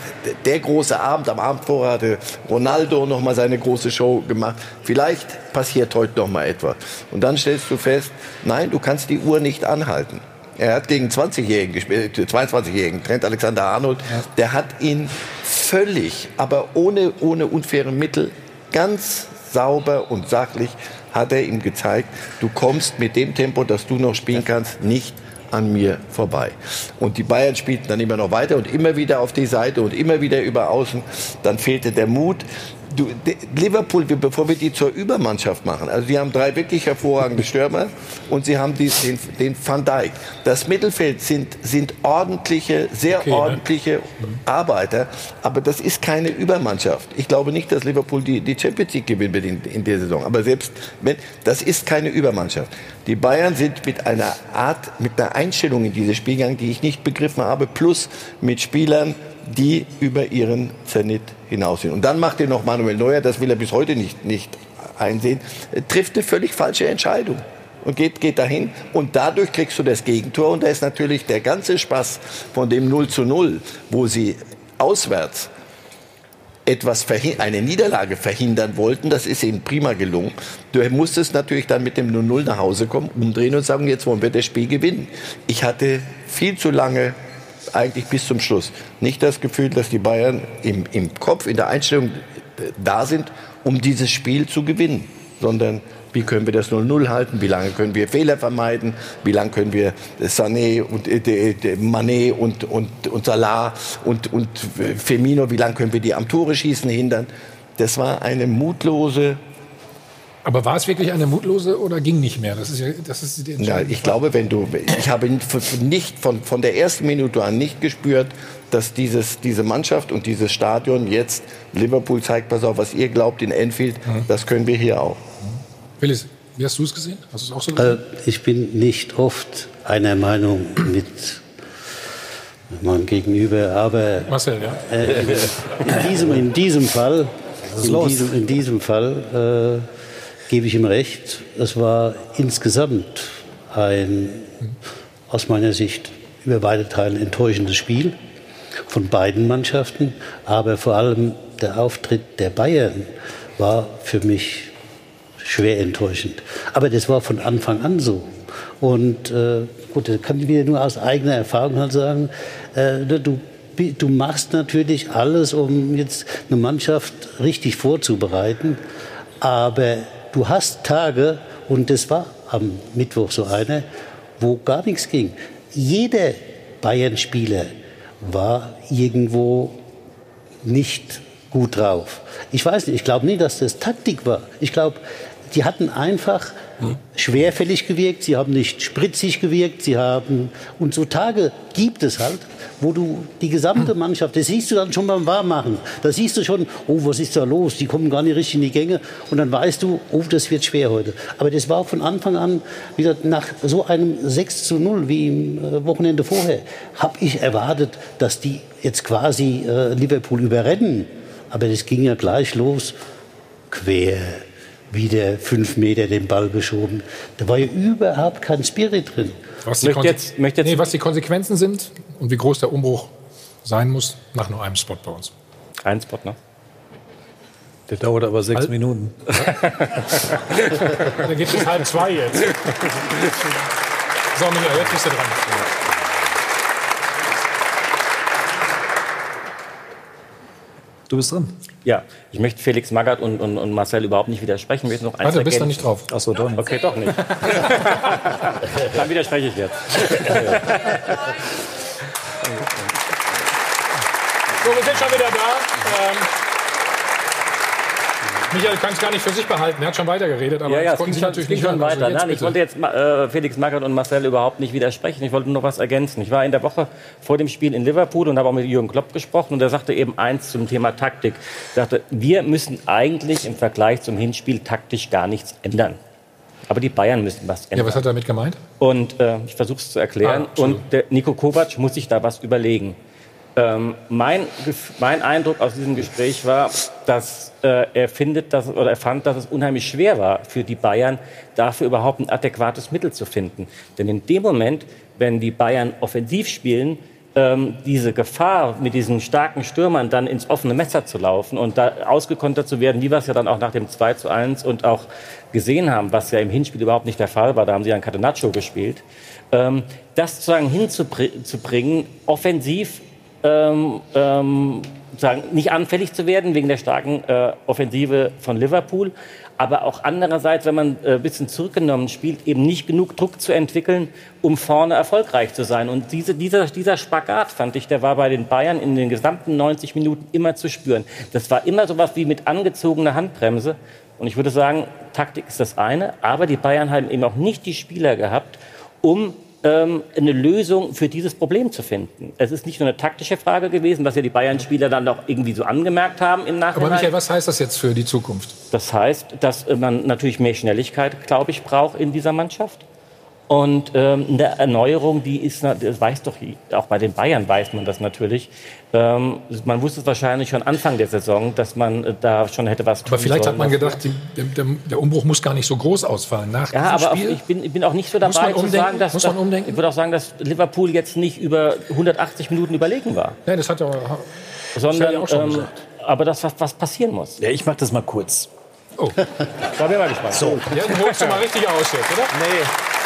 der große Abend. Am Abend vorher hatte Ronaldo noch mal seine große Show gemacht. Vielleicht passiert heute noch mal etwas. Und dann stellst du fest, nein, du kannst die Uhr nicht anhalten. Er hat gegen 20-Jährigen gespielt, äh, 22-Jährigen, Trent Alexander-Arnold. Der hat ihn völlig, aber ohne, ohne unfaire Mittel, ganz sauber und sachlich hat er ihm gezeigt, du kommst mit dem Tempo, das du noch spielen kannst, nicht an mir vorbei. Und die Bayern spielten dann immer noch weiter und immer wieder auf die Seite und immer wieder über Außen. Dann fehlte der Mut. Du, Liverpool, bevor wir die zur Übermannschaft machen, also die haben drei wirklich hervorragende Stürmer und sie haben die, den, den Van Dijk. Das Mittelfeld sind, sind ordentliche, sehr Okay, ne? ordentliche Arbeiter, aber das ist keine Übermannschaft. Ich glaube nicht, dass Liverpool die, die Champions League gewinnen wird in, in der Saison. Aber selbst wenn, das ist keine Übermannschaft. Die Bayern sind mit einer Art, mit einer Einstellung in dieses Spiel gegangen, die ich nicht begriffen habe, plus mit Spielern, die über ihren Zenit hinaus sind. Und dann macht ihr noch Manuel Neuer, das will er bis heute nicht, nicht einsehen, äh, trifft eine völlig falsche Entscheidung und geht, geht dahin. Und dadurch kriegst du das Gegentor. Und da ist natürlich der ganze Spaß von dem 0 zu 0, wo sie auswärts etwas eine Niederlage verhindern wollten. Das ist ihnen prima gelungen. Du musstest natürlich dann mit dem 0-0 nach Hause kommen, umdrehen und sagen, jetzt wollen wir das Spiel gewinnen. Ich hatte viel zu lange, eigentlich bis zum Schluss, nicht das Gefühl, dass die Bayern im, im Kopf, in der Einstellung äh, da sind, um dieses Spiel zu gewinnen, sondern wie können wir das 0-0 halten? Wie lange können wir Fehler vermeiden? Wie lange können wir Sané und äh, Mané und, und, und Salah und, und Firmino, wie lange können wir die am Tore schießen hindern? Das war eine mutlose Aber war es wirklich eine mutlose oder ging nicht mehr? Das ist ja, das ist die Ja, ich glaube, wenn du, ich habe nicht von, von der ersten Minute an nicht gespürt, dass dieses, diese Mannschaft und dieses Stadion jetzt Liverpool zeigt, pass auf, was ihr glaubt in Enfield, das können wir hier auch. Willis, wie hast du es gesehen? Hast du es auch so Äh, gesehen? ich bin nicht oft einer Meinung mit meinem Gegenüber, aber Marcel, ja. äh, in, diesem, in diesem Fall, ist in los? diesem, in diesem Fall äh, gebe ich ihm recht. Es war insgesamt ein aus meiner Sicht über beide Teile enttäuschendes Spiel von beiden Mannschaften, aber vor allem der Auftritt der Bayern war für mich schwer enttäuschend. Aber das war von Anfang an so. Und äh, gut, das kann ich wieder nur aus eigener Erfahrung halt sagen. Äh, du, du machst natürlich alles, um jetzt eine Mannschaft richtig vorzubereiten. Aber du hast Tage, und das war am Mittwoch so eine, wo gar nichts ging. Jeder Bayern-Spieler war irgendwo nicht gut drauf. Ich weiß nicht, ich glaube nicht, dass das Taktik war. Ich glaube, die hatten einfach schwerfällig gewirkt, sie haben nicht spritzig gewirkt, sie haben und so Tage gibt es halt, wo du die gesamte Mannschaft, das siehst du dann schon beim Warmmachen, da siehst du schon, oh, was ist da los, die kommen gar nicht richtig in die Gänge und dann weißt du, oh, das wird schwer heute. Aber das war von Anfang an wieder nach so einem 6 zu 0 wie im äh, Wochenende vorher, habe ich erwartet, dass die jetzt quasi äh, Liverpool überrennen. Aber das ging ja gleich los, quer, wieder fünf Meter den Ball geschoben. Da war ja überhaupt kein Spirit drin. Was die, Konse nee, was die Konsequenzen sind und wie groß der Umbruch sein muss nach nur einem Spot bei uns. Ein Spot, ne? Der dauert aber sechs Al- Minuten. Dann geht es halb zwei jetzt. So, Michael, jetzt bist du dran. Du bist dran. Ja, ich möchte Felix Magath und, und, und Marcel überhaupt nicht widersprechen. Ich möchte noch eins Warte, bist du nicht drauf? Ach so, doch nicht. Okay, doch nicht. Dann widerspreche ich jetzt. So, wir sind schon wieder da. Ähm, Michael kann es gar nicht für sich behalten. Er hat schon weitergeredet, aber ja, ja, es Sie schon, natürlich nicht schon hören. Also weiter. jetzt Nein, ich wollte jetzt äh, Felix Magath und Marcel überhaupt nicht widersprechen. Ich wollte nur was ergänzen. Ich war in der Woche vor dem Spiel in Liverpool und habe auch mit Jürgen Klopp gesprochen und er sagte eben eins zum Thema Taktik. Er sagte, wir müssen eigentlich im Vergleich zum Hinspiel taktisch gar nichts ändern. Aber die Bayern müssen was ändern. Ja, was hat er damit gemeint? Und äh, ich versuche es zu erklären. Ah, und der Nico Kovac muss sich da was überlegen. Ähm, mein, mein Eindruck aus diesem Gespräch war, dass äh, er findet, dass, oder er fand, dass es unheimlich schwer war für die Bayern, dafür überhaupt ein adäquates Mittel zu finden. Denn in dem Moment, wenn die Bayern offensiv spielen, ähm, diese Gefahr, mit diesen starken Stürmern dann ins offene Messer zu laufen und da ausgekontert zu werden, wie wir es ja dann auch nach dem 2 zu 1 und auch gesehen haben, was ja im Hinspiel überhaupt nicht der Fall war, da haben sie ja einen Catenaccio gespielt, ähm, das sozusagen hinzubringen, offensiv ähm, ähm, sagen, nicht anfällig zu werden wegen der starken äh, Offensive von Liverpool, aber auch andererseits, wenn man äh, ein bisschen zurückgenommen spielt, eben nicht genug Druck zu entwickeln, um vorne erfolgreich zu sein. Und diese, dieser, dieser Spagat, fand ich, der war bei den Bayern in den gesamten 90 Minuten immer zu spüren. Das war immer so was wie mit angezogener Handbremse. Und ich würde sagen, Taktik ist das eine, aber die Bayern haben eben auch nicht die Spieler gehabt, um ähm, eine Lösung für dieses Problem zu finden. Es ist nicht nur eine taktische Frage gewesen, was ja die Bayern-Spieler dann doch irgendwie so angemerkt haben im Nachhinein. Aber Michael, was heißt das jetzt für die Zukunft? Das heißt, dass man natürlich mehr Schnelligkeit, glaube ich, braucht in dieser Mannschaft. Und ähm, eine Erneuerung, die ist, das weiß doch, auch bei den Bayern weiß man das natürlich. Ähm, man wusste es wahrscheinlich schon Anfang der Saison, dass man äh, da schon hätte was tun Aber vielleicht sollen hat man gedacht, die, der, der, Umbruch muss gar nicht so groß ausfallen. Nach Ja, diesem aber auch, Spiel ich, bin, ich bin auch nicht so dabei zu sagen, dass, Muss man umdenken? ich würde auch sagen, dass Liverpool jetzt nicht über 180 Minuten überlegen war, Nein, das hat er sondern ja auch schon ähm, gesagt. aber das was, was passieren muss. Ja, ich mache das mal kurz. Oh. Da bin ich mal gespannt. So. Jetzt holst du mal richtig aus jetzt, oder? Nee.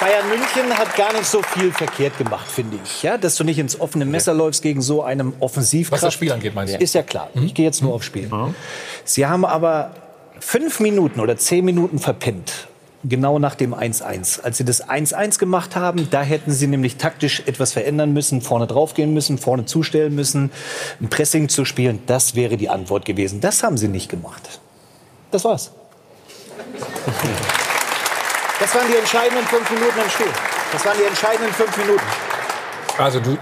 Bayern München hat gar nicht so viel verkehrt gemacht, finde ich. Ja, dass du nicht ins offene Messer läufst gegen so einem Offensivkraft. Was das Spiel angeht, meinst du? Ist ja klar. Ich gehe jetzt nur aufs Spiel. Sie haben aber fünf Minuten oder zehn Minuten verpennt. Genau nach dem 1-1. Als sie das 1-1 gemacht haben, da hätten sie nämlich taktisch etwas verändern müssen, vorne draufgehen müssen, vorne zustellen müssen, ein Pressing zu spielen. Das wäre die Antwort gewesen. Das haben sie nicht gemacht. Das war's. Das waren die entscheidenden fünf Minuten im Spiel. Das waren die entscheidenden fünf Minuten. Also du,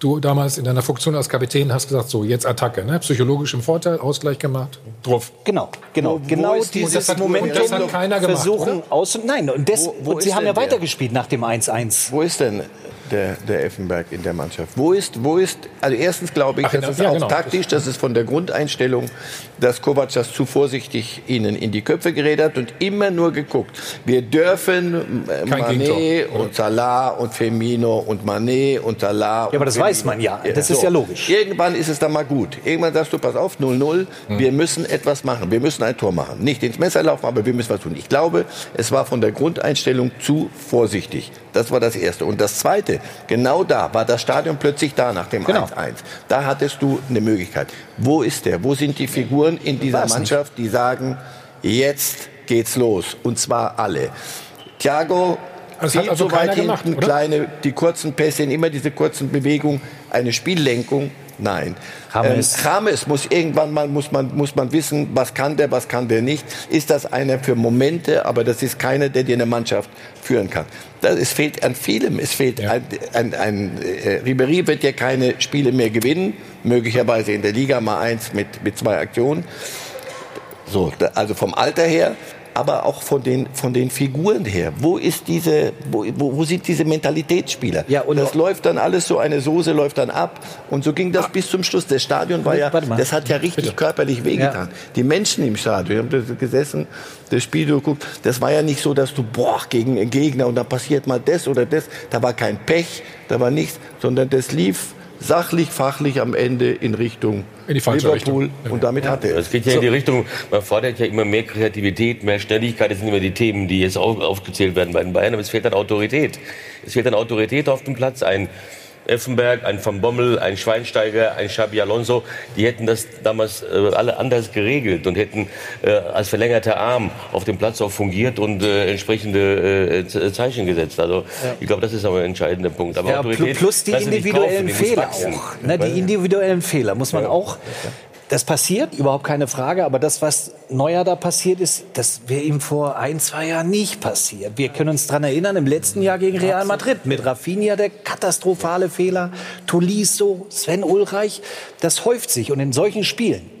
du damals in deiner Funktion als Kapitän hast gesagt, so jetzt Attacke, ne? psychologisch im Vorteil, Ausgleich gemacht, drauf. Genau, genau, Wo- wo genau ist- dieses das hat- Momentum das hat keiner gemacht, versuchen oder? aus nein und, das, Wo- wo und sie haben ja weitergespielt nach dem 1-1. Wo ist denn der, der Effenberg in der Mannschaft? Wo ist, wo ist, also erstens glaube ich, Ach, das ist ja, auch genau. taktisch, das ist von der Grundeinstellung, dass Kovac das zu vorsichtig ihnen in die Köpfe geredet hat und immer nur geguckt. Wir dürfen äh, Kein Mané Gegentor. und Salah und Firmino und Mané und Salah. Ja, aber das weiß man ja. Das ist ja logisch. Irgendwann ist es dann mal gut. Irgendwann sagst du, pass auf, 0-0, Hm. wir müssen etwas machen. Wir müssen ein Tor machen. Nicht ins Messer laufen, aber wir müssen was tun. Ich glaube, es war von der Grundeinstellung zu vorsichtig. Das war das Erste. Und das Zweite, genau da war das Stadion plötzlich da nach dem Genau. 1-1. Da hattest du eine Möglichkeit. Wo ist der? Wo sind die Figuren in dieser nicht. Mannschaft, die sagen, jetzt geht's los? Und zwar alle. Thiago Das hat viel also zu weit hinten, gemacht, kleine, die kurzen Pässe, immer diese kurzen Bewegungen, eine Spiellenkung. Nein. James. Ähm, James muss irgendwann mal muss man muss man wissen, was kann der, was kann der nicht. Ist das einer für Momente, aber das ist keiner, der dir eine Mannschaft führen kann. Das, es fehlt an vielem. Es fehlt ein, ein, ein äh, Ribery wird ja keine Spiele mehr gewinnen, möglicherweise in der Liga mal eins mit mit zwei Aktionen. So, da- also vom Alter her, aber auch von den, von den Figuren her. Wo ist diese, wo, wo, sind diese Mentalitätsspieler? Ja, und das läuft dann alles so, eine Soße läuft dann ab. Und so ging das bis zum Schluss. Das Stadion war ja, das hat ja richtig körperlich wehgetan. Die Menschen im Stadion, wir haben gesessen, das Spiel geguckt, das war ja nicht so, dass du, boah, gegen einen Gegner und da passiert mal das oder das. Da war kein Pech, da war nichts, sondern das lief sachlich, fachlich am Ende in Richtung In die falsche Liverpool. Richtung. Und damit hat er es. Es geht ja in die Richtung, man fordert ja immer mehr Kreativität, mehr Schnelligkeit. Das sind immer die Themen, die jetzt auf, aufgezählt werden bei den Bayern. Aber es fehlt an Autorität. Es fehlt an Autorität auf dem Platz. Ein Effenberg, ein Van Bommel, ein Schweinsteiger, ein Xabi Alonso, die hätten das damals äh, alle anders geregelt und hätten äh, als verlängerter Arm auf dem Platz auch fungiert und äh, entsprechende äh, Z- Zeichen gesetzt. Also ich glaube, das ist aber ein entscheidender Punkt. Aber Ja, plus die individuellen kaufen, Fehler auch. Ne, die individuellen Fehler muss man auch. Das passiert, überhaupt keine Frage. Aber das, was Neuer da passiert ist, das wäre ihm vor ein, zwei Jahren nicht passiert. Wir können uns dran erinnern, im letzten Jahr gegen Real Madrid mit Rafinha der katastrophale Fehler, Tolisso, Sven Ulreich. Das häuft sich. Und in solchen Spielen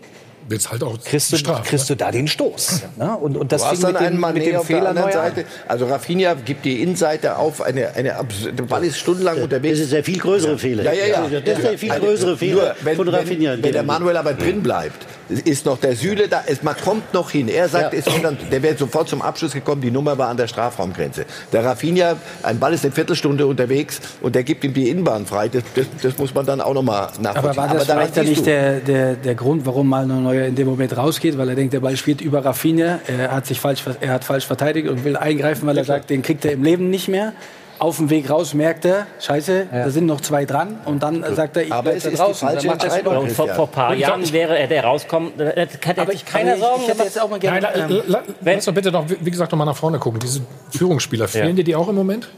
Wird's halt auch kriegst du, bestraft, kriegst du da den Stoß. Ne? Und, und das du hast dann mit dem, einen Mané mit dem auf der Fehler anderen Neuer Seite. Also Rafinha gibt die Innenseite auf, eine, eine der Ball ist stundenlang unterwegs. Das ist der viel größere Fehler. Ja, ja, ja. Das ist der viel Also, größere nur, Fehler wenn, von Rafinha. Wenn, wenn der Manuel aber drin bleibt, ist noch der Süle da. Es, man kommt noch hin. Er sagt, Ja. dann, der wäre sofort zum Abschluss gekommen. Die Nummer war an der Strafraumgrenze. Der Rafinha, ein Ball ist eine Viertelstunde unterwegs und der gibt ihm die Innenbahn frei. Das, das, das muss man dann auch noch mal nachvollziehen. Aber war das daran vielleicht dann nicht der, der, der Grund, warum Manuel Neuer in dem Moment rausgeht? Weil er denkt, der Ball spielt über Rafinha. Er hat sich falsch, er hat falsch verteidigt und will eingreifen, weil er sagt, den kriegt er im Leben nicht mehr. Auf dem Weg raus merkt er, scheiße, da sind noch zwei dran. Und dann sagt er, ich Aber es die falsche er es Entscheidung. Und vor, vor ein paar Jahren wäre er der rauskommen, da hätte Aber ich, ich, Sorgen ich hätte jetzt auch mal Nein, gerne... la, ähm, la, lass doch bitte noch, wie gesagt, noch mal nach vorne gucken. Diese Führungsspieler, fehlen dir die auch im Moment?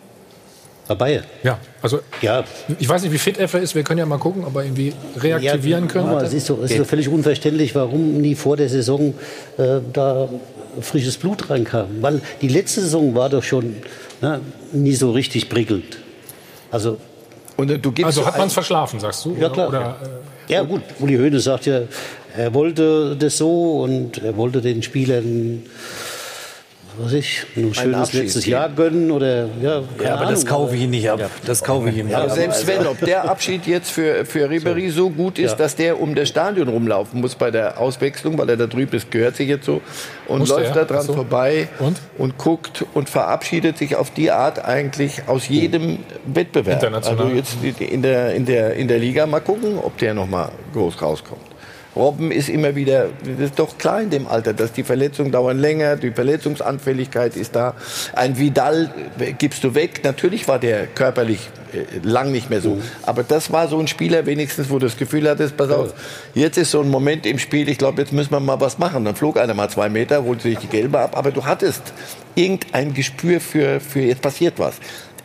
Bei Bayern. Ja, also Ja, ich weiß nicht, wie fit Effe ist. Wir können ja mal gucken, ob wir irgendwie reaktivieren können. Aber es ist so, es ist so völlig unverständlich, warum nie vor der Saison äh, da frisches Blut reinkam. Weil die letzte Saison war doch schon ne, nie so richtig prickelnd. Also, Und äh, du gibst Also so hat man es verschlafen, sagst du? Ja, oder- klar. Oder, äh, ja gut, Uli Hoeneß sagt ja, er wollte das so und er wollte den Spielern was ich, ein schönes letztes. Jahr gönnen oder ja, keine Ja, aber das Ahnung, kaufe ich ihm nicht ab. Das kaufe ich ihm nicht Aber ab. selbst wenn, ob der Abschied jetzt für, für Ribery so gut ist, Ja. dass der um das Stadion rumlaufen muss bei der Auswechslung, weil er da drüben ist, gehört sich jetzt so, und Musste läuft er? da dran so. vorbei Und? guckt und verabschiedet sich auf die Art eigentlich aus jedem Wettbewerb. International. Also jetzt in der, in, der, in der Liga mal gucken, ob der noch mal groß rauskommt. Robben ist immer wieder, das ist doch klar in dem Alter, dass die Verletzungen dauern länger, die Verletzungsanfälligkeit ist da. Ein Vidal gibst du weg. Natürlich war der körperlich äh, lang nicht mehr so. Aber das war so ein Spieler wenigstens, wo du das Gefühl hattest, pass auf, jetzt ist so ein Moment im Spiel, ich glaube, jetzt müssen wir mal was machen. Dann flog einer mal zwei Meter, holte sich die Gelbe ab. Aber du hattest irgendein Gespür für, für jetzt passiert was.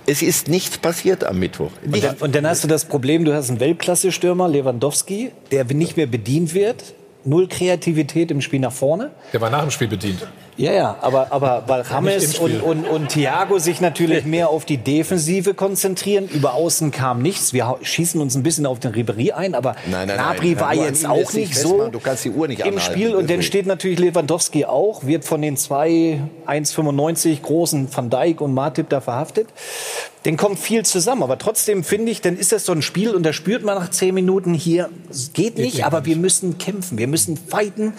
Es ist nichts passiert am Mittwoch. Und dann, und dann hast du das Problem, du hast einen Weltklasse-Stürmer, Lewandowski, der nicht mehr bedient wird. null Kreativität im Spiel nach vorne. Der war nach dem Spiel bedient. Ja, ja, aber, aber weil Rames und, und, und Thiago sich natürlich mehr auf die Defensive konzentrieren. Über außen kam nichts. Wir schießen uns ein bisschen auf den Ribéry ein, aber Nein, nein, Gnabry nein. war jetzt auch nicht so nicht im Spiel. Und dann steht natürlich Lewandowski auch, wird von den zwei 1,95 großen Van Dijk und Matip da verhaftet. Dann kommt viel zusammen. Aber trotzdem finde ich, dann ist das so ein Spiel und da spürt man nach zehn Minuten hier, geht nicht, aber wir müssen kämpfen, wir müssen fighten.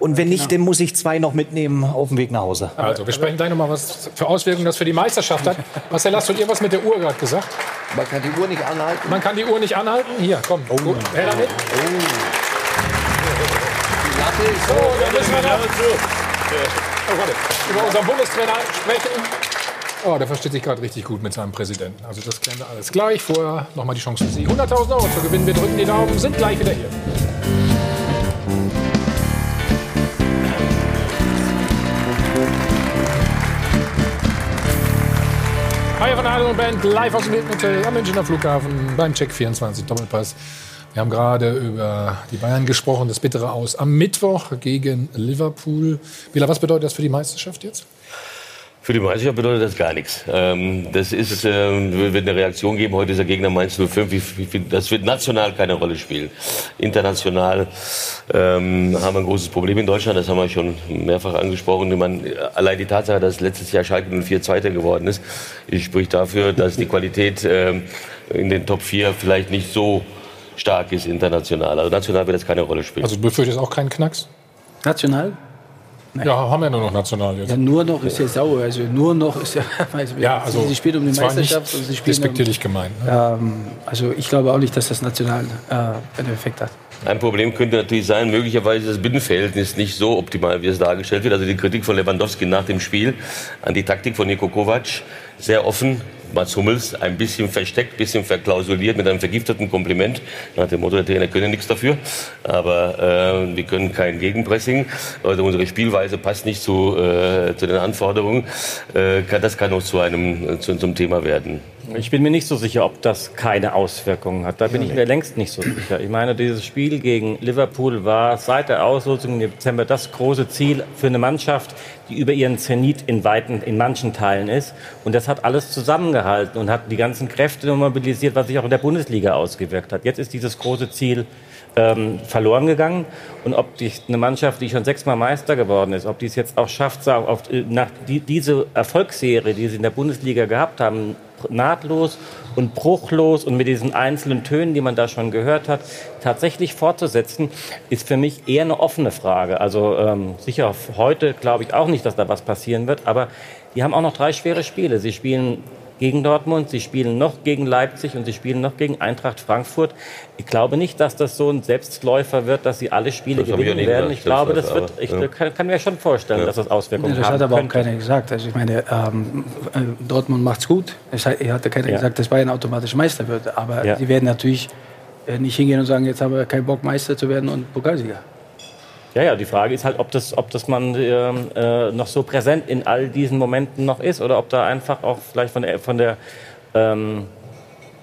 Und wenn nicht, dann muss ich zwei noch mitnehmen auf dem Weg nach Hause. Also, wir sprechen gleich noch mal, was für Auswirkungen das für die Meisterschaft hat. Marcel, hast du dir was mit der Uhr gerade gesagt? Man kann die Uhr nicht anhalten. Man kann die Uhr nicht anhalten? Hier, komm. Oh. Her damit. Die Latte ist So, dann müssen wir noch oh, warte. über unseren Bundestrainer sprechen. Oh, der versteht sich gerade richtig gut mit seinem Präsidenten. Also das klären wir alles gleich. Vorher noch mal die Chance für Sie. 100.000 Euro zu gewinnen. Wir drücken die Daumen, sind gleich wieder hier. Hi von Adel und Band, live aus dem Hilton Hotel am Münchner Flughafen beim Check 24 Doppelpass. Wir haben gerade über die Bayern gesprochen, das bittere Aus am Mittwoch gegen Liverpool. Wieler, was bedeutet das für die Meisterschaft jetzt? Für die Meisterschaft bedeutet das gar nichts. Ähm, das ist, ähm, wird eine Reaktion geben. Heute ist der Gegner Mainz 05. Ich, ich, find, das wird national keine Rolle spielen. International ähm, haben wir ein großes Problem in Deutschland. Das haben wir schon mehrfach angesprochen. Meine, allein die Tatsache, dass letztes Jahr Schalke 04 Zweiter geworden ist, spricht dafür, dass die Qualität ähm, in den Top 4 vielleicht nicht so stark ist international. Also national wird das keine Rolle spielen. Also du befürchtest auch keinen Knacks? National? Ja, haben wir nur noch national jetzt. Ja, nur noch ist ja sauer. Also nur noch ist ja. Also Ja, also sie spielen um die Meisterschaft und sie spielen. despektierlich gemeint. Um, ähm, also ich glaube auch nicht, dass das national äh, einen Effekt hat. Ein Problem könnte natürlich sein, möglicherweise das Binnenverhältnis nicht so optimal, wie es dargestellt wird. Also die Kritik von Lewandowski nach dem Spiel an die Taktik von Niko Kovac, sehr offen. Mats Hummels ein bisschen versteckt, ein bisschen verklausuliert mit einem vergifteten Kompliment. Nach dem Motto, der Trainer könne nichts dafür. Aber äh, wir können kein Gegenpressing. Also unsere Spielweise passt nicht zu, äh, zu den Anforderungen. Äh, das kann auch zu einem, zu, zum Thema werden. Ich bin mir nicht so sicher, ob das keine Auswirkungen hat. Da bin ich mir längst nicht so sicher. Ich meine, dieses Spiel gegen Liverpool war seit der Auslosung im Dezember das große Ziel für eine Mannschaft, die über ihren Zenit in, weiten, in manchen Teilen ist. Und das hat alles zusammengehalten und hat die ganzen Kräfte mobilisiert, was sich auch in der Bundesliga ausgewirkt hat. Jetzt ist dieses große Ziel ähm, verloren gegangen. Und ob die, eine Mannschaft, die schon sechsmal Meister geworden ist, ob die es jetzt auch schafft, auf, nach die, diese Erfolgsserie, die sie in der Bundesliga gehabt haben, nahtlos und bruchlos und mit diesen einzelnen Tönen, die man da schon gehört hat, tatsächlich fortzusetzen, ist für mich eher eine offene Frage. Also ähm, sicher heute glaube ich auch nicht, dass da was passieren wird, aber die haben auch noch drei schwere Spiele. Sie spielen gegen Dortmund, sie spielen noch gegen Leipzig und sie spielen noch gegen Eintracht Frankfurt. Ich glaube nicht, dass das so ein Selbstläufer wird, dass sie alle Spiele Das ich ja gewinnen nie werden. Ich glaube, das wird, ich ja. kann, kann mir schon vorstellen, Ja. dass das Auswirkungen das haben hat aber auch keiner gesagt. Also ich meine, ähm, äh, Dortmund macht's gut. Es hat, er hatte keiner Ja. gesagt, dass Bayern automatisch Meister wird. Aber Ja. sie werden natürlich äh, nicht hingehen und sagen, jetzt haben wir keinen Bock, Meister zu werden und Pokalsieger. Ja, ja, die Frage ist halt, ob das, ob das man ähm, äh, noch so präsent in all diesen Momenten noch ist oder ob da einfach auch vielleicht von der, von der ähm,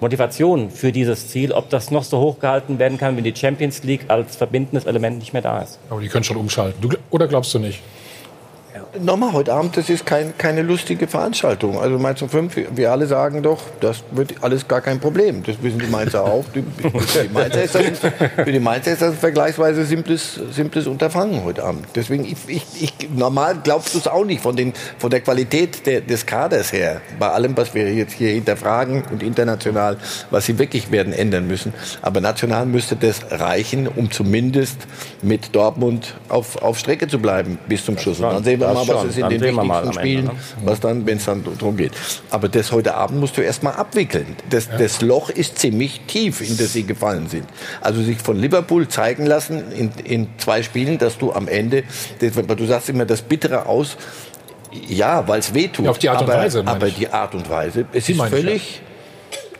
Motivation für dieses Ziel, ob das noch so hochgehalten werden kann, wenn die Champions League als verbindendes Element nicht mehr da ist. Aber die können schon umschalten. Du, oder glaubst du nicht? Nochmal heute Abend, das ist kein, keine lustige Veranstaltung. Also Mainz 05, wir alle sagen doch, das wird alles gar kein Problem. Das wissen die Mainzer auch. Die, für, die Mainzer ist das, für die Mainzer ist das ein vergleichsweise simples, simples Unterfangen heute Abend. Deswegen, ich, ich, ich, normal glaubst du es auch nicht von, den, von der Qualität der, des Kaders her. Bei allem, was wir jetzt hier hinterfragen und international, was sie wirklich werden ändern müssen. Aber national müsste das reichen, um zumindest mit Dortmund auf, auf Strecke zu bleiben bis zum Schluss. Und dann sehen wir mal, was schon. ist in Dann den wichtigsten Ende, Spielen, ne? was dann, wenn es dann darum geht. Aber das heute Abend musst du erst mal abwickeln. Das, das Loch ist ziemlich tief, in das sie gefallen sind. Also sich von Liverpool zeigen lassen in, in zwei Spielen, dass du am Ende, das, du sagst immer das Bittere aus, ja, weil es weh tut. Ja, auf die Art und aber, Weise, meine Aber ich. die Art und Weise, es Die ist völlig...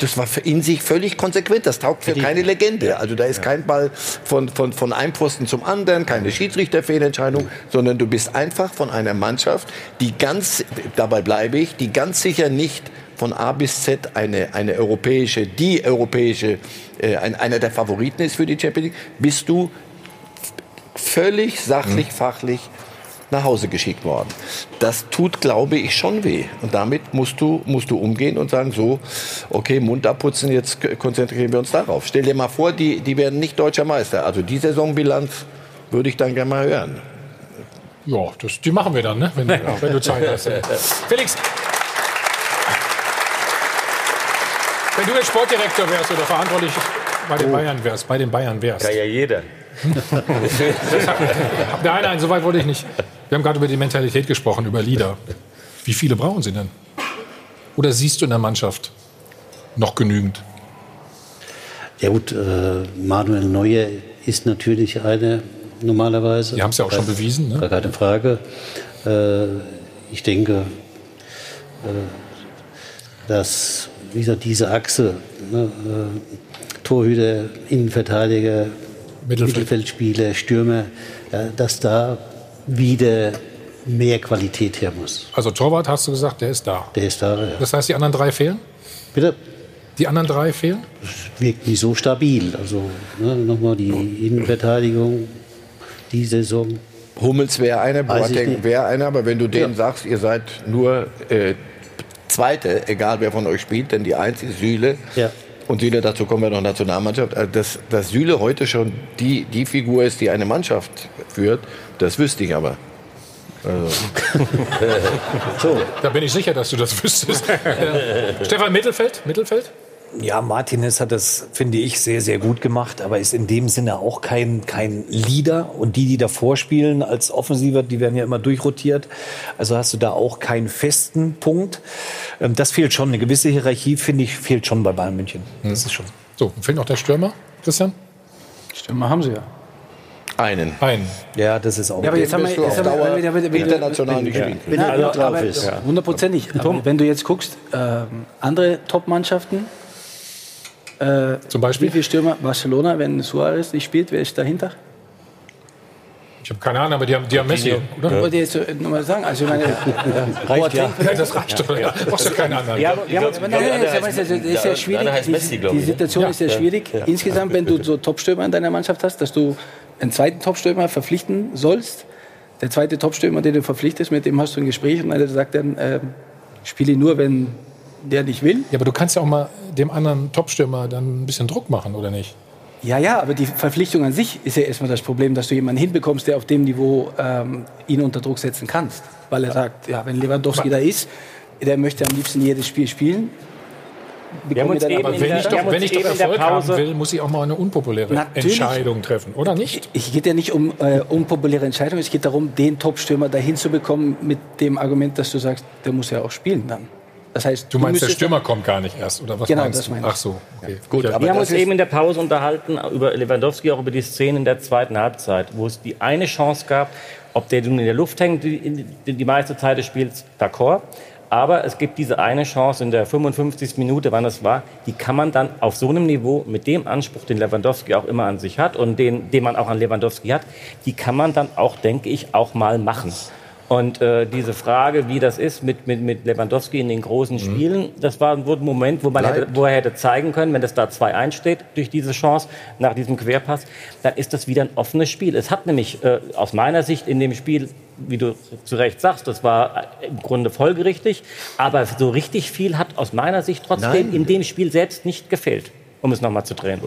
Das war in sich völlig konsequent. Das taugt für keine Legende. Also da ist kein Ball von, von, von einem Pfosten zum anderen, keine Schiedsrichterfehlentscheidung, sondern du bist einfach von einer Mannschaft, die ganz, dabei bleibe ich, die ganz sicher nicht von A bis Z eine, eine europäische, die europäische, äh, ein, einer der Favoriten ist für die Champions League, bist du völlig sachlich, fachlich nach Hause geschickt worden. Das tut, glaube ich, schon weh. Und damit musst du, musst du umgehen und sagen, so, okay, Mund abputzen, jetzt konzentrieren wir uns darauf. Stell dir mal vor, die, die werden nicht deutscher Meister. Also die Saisonbilanz würde ich dann gerne mal hören. Ja, das, die machen wir dann, ne? wenn, wenn du Zeit hast. Felix, wenn du jetzt Sportdirektor wärst oder verantwortlich bei den Bayern wärst, bei den Bayern wärst. Kann ja jeder. nein, nein, so weit wollte ich nicht. Wir haben gerade über die Mentalität gesprochen, über Lieder. Wie viele brauchen Sie denn? Oder siehst du in der Mannschaft noch genügend? Ja gut, äh, Manuel Neuer ist natürlich eine normalerweise. Die haben es ja auch schon bewiesen. Ne? Gar keine Frage. Äh, ich denke, äh, dass wie gesagt, diese Achse, ne, äh, Torhüter, Innenverteidiger, Mittelfeld. Mittelfeldspieler, Stürmer, ja, dass da wieder mehr Qualität her muss. Also Torwart hast du gesagt, der ist da. Der ist da, ja. Das heißt, die anderen drei fehlen? Bitte? Die anderen drei fehlen? Wirkt nicht so stabil. Also ne, nochmal die Innenverteidigung, die Saison. Hummels wäre einer, Boateng wäre einer, aber wenn du denen sagst, ihr seid nur äh, Zweite, egal wer von euch spielt, denn die Eins ist Süle. Ja. Und Süle, dazu kommen wir noch Nationalmannschaft. Also Dass, dass Süle heute schon die, die Figur ist, die eine Mannschaft führt, das wüsste ich aber. Also. so. Da bin ich sicher, dass du das wüsstest. Stefan, Mittelfeld? Mittelfeld? Ja, Martinez hat das, finde ich, sehr, sehr gut gemacht, aber ist in dem Sinne auch kein, kein Leader. Und die, die davor spielen als Offensiver, die werden ja immer durchrotiert. Also hast du da auch keinen festen Punkt. Ähm, Das fehlt schon. Eine gewisse Hierarchie, finde ich, fehlt schon bei Bayern München. Das ist schon. So, fehlt noch der Stürmer, Christian? Stürmer haben sie ja. Einen. Einen. Ja, das ist auch. Ja, aber jetzt haben wir, jetzt haben wir wenn, wenn, wenn, international nicht spielen Wenn Ja, er gut drauf ist. Hundertprozentig. Aber wenn du jetzt guckst, ähm, andere Top-Mannschaften, äh, Zum Beispiel? wie viele Stürmer? Barcelona, wenn Suarez nicht spielt, wer ist dahinter? Ich habe keine Ahnung, aber die haben, die haben Messi, Ich oder? wollte jetzt nur mal sagen, also ich meine, Reicht ja. Ja, das reicht doch. Ja. Brauchst du keinen anderen. Ja, aber haben uns, nein, das ist ja- ja schwierig. heißt Messi, Die, die. Situation Ja. ist ja schwierig. Insgesamt, wenn du so Topstürmer in deiner Mannschaft hast, dass du einen zweiten Topstürmer verpflichten sollst. Der zweite Topstürmer, den du verpflichtest, mit dem hast du ein Gespräch und der sagt dann, ähm, spiele nur, wenn der nicht will. Ja, aber du kannst ja auch mal dem anderen Topstürmer dann ein bisschen Druck machen, oder nicht? Ja, ja, aber die Verpflichtung an sich ist ja erstmal das Problem, dass du jemanden hinbekommst, der auf dem Niveau ähm, ihn unter Druck setzen kannst. Weil er sagt, ja, wenn Lewandowski da ist, der möchte am liebsten jedes Spiel spielen. Wir haben uns eben Aber wenn der- ich doch, wenn ich doch Erfolg haben will, muss ich auch mal eine unpopuläre Natürlich. Entscheidung treffen, oder nicht? Ich geht ja nicht um äh, unpopuläre Entscheidungen, es geht darum, den Topstürmer dahin zu bekommen mit dem Argument, dass du sagst, der muss ja auch spielen dann. Das heißt, Du meinst, der müsstest- Stürmer kommt gar nicht erst, oder was Genau, meinst das du? meine ich. Ach so, okay. Gut, aber Wir haben das uns eben in der Pause unterhalten über Lewandowski, auch über die Szene in der zweiten Halbzeit, wo es die eine Chance gab, ob der nun in der Luft hängt, die, die, die meiste Zeit des Spiels, d'accord. Aber es gibt diese eine Chance in der 55. Minute, wann es war, die kann man dann auf so einem Niveau mit dem Anspruch, den Lewandowski auch immer an sich hat und den, den man auch an Lewandowski hat, die kann man dann auch, denke ich, auch mal machen. Und äh, diese Frage, wie das ist mit, mit, mit Lewandowski in den großen Spielen, das war ein Moment, wo, man hätte, wo er hätte zeigen können, wenn es da 2-1 steht durch diese Chance nach diesem Querpass, dann ist das wieder ein offenes Spiel. Es hat nämlich äh, aus meiner Sicht in dem Spiel, wie du zu Recht sagst, das war im Grunde folgerichtig, aber so richtig viel hat aus meiner Sicht trotzdem Nein. in dem Spiel selbst nicht gefehlt, um es nochmal zu drehen.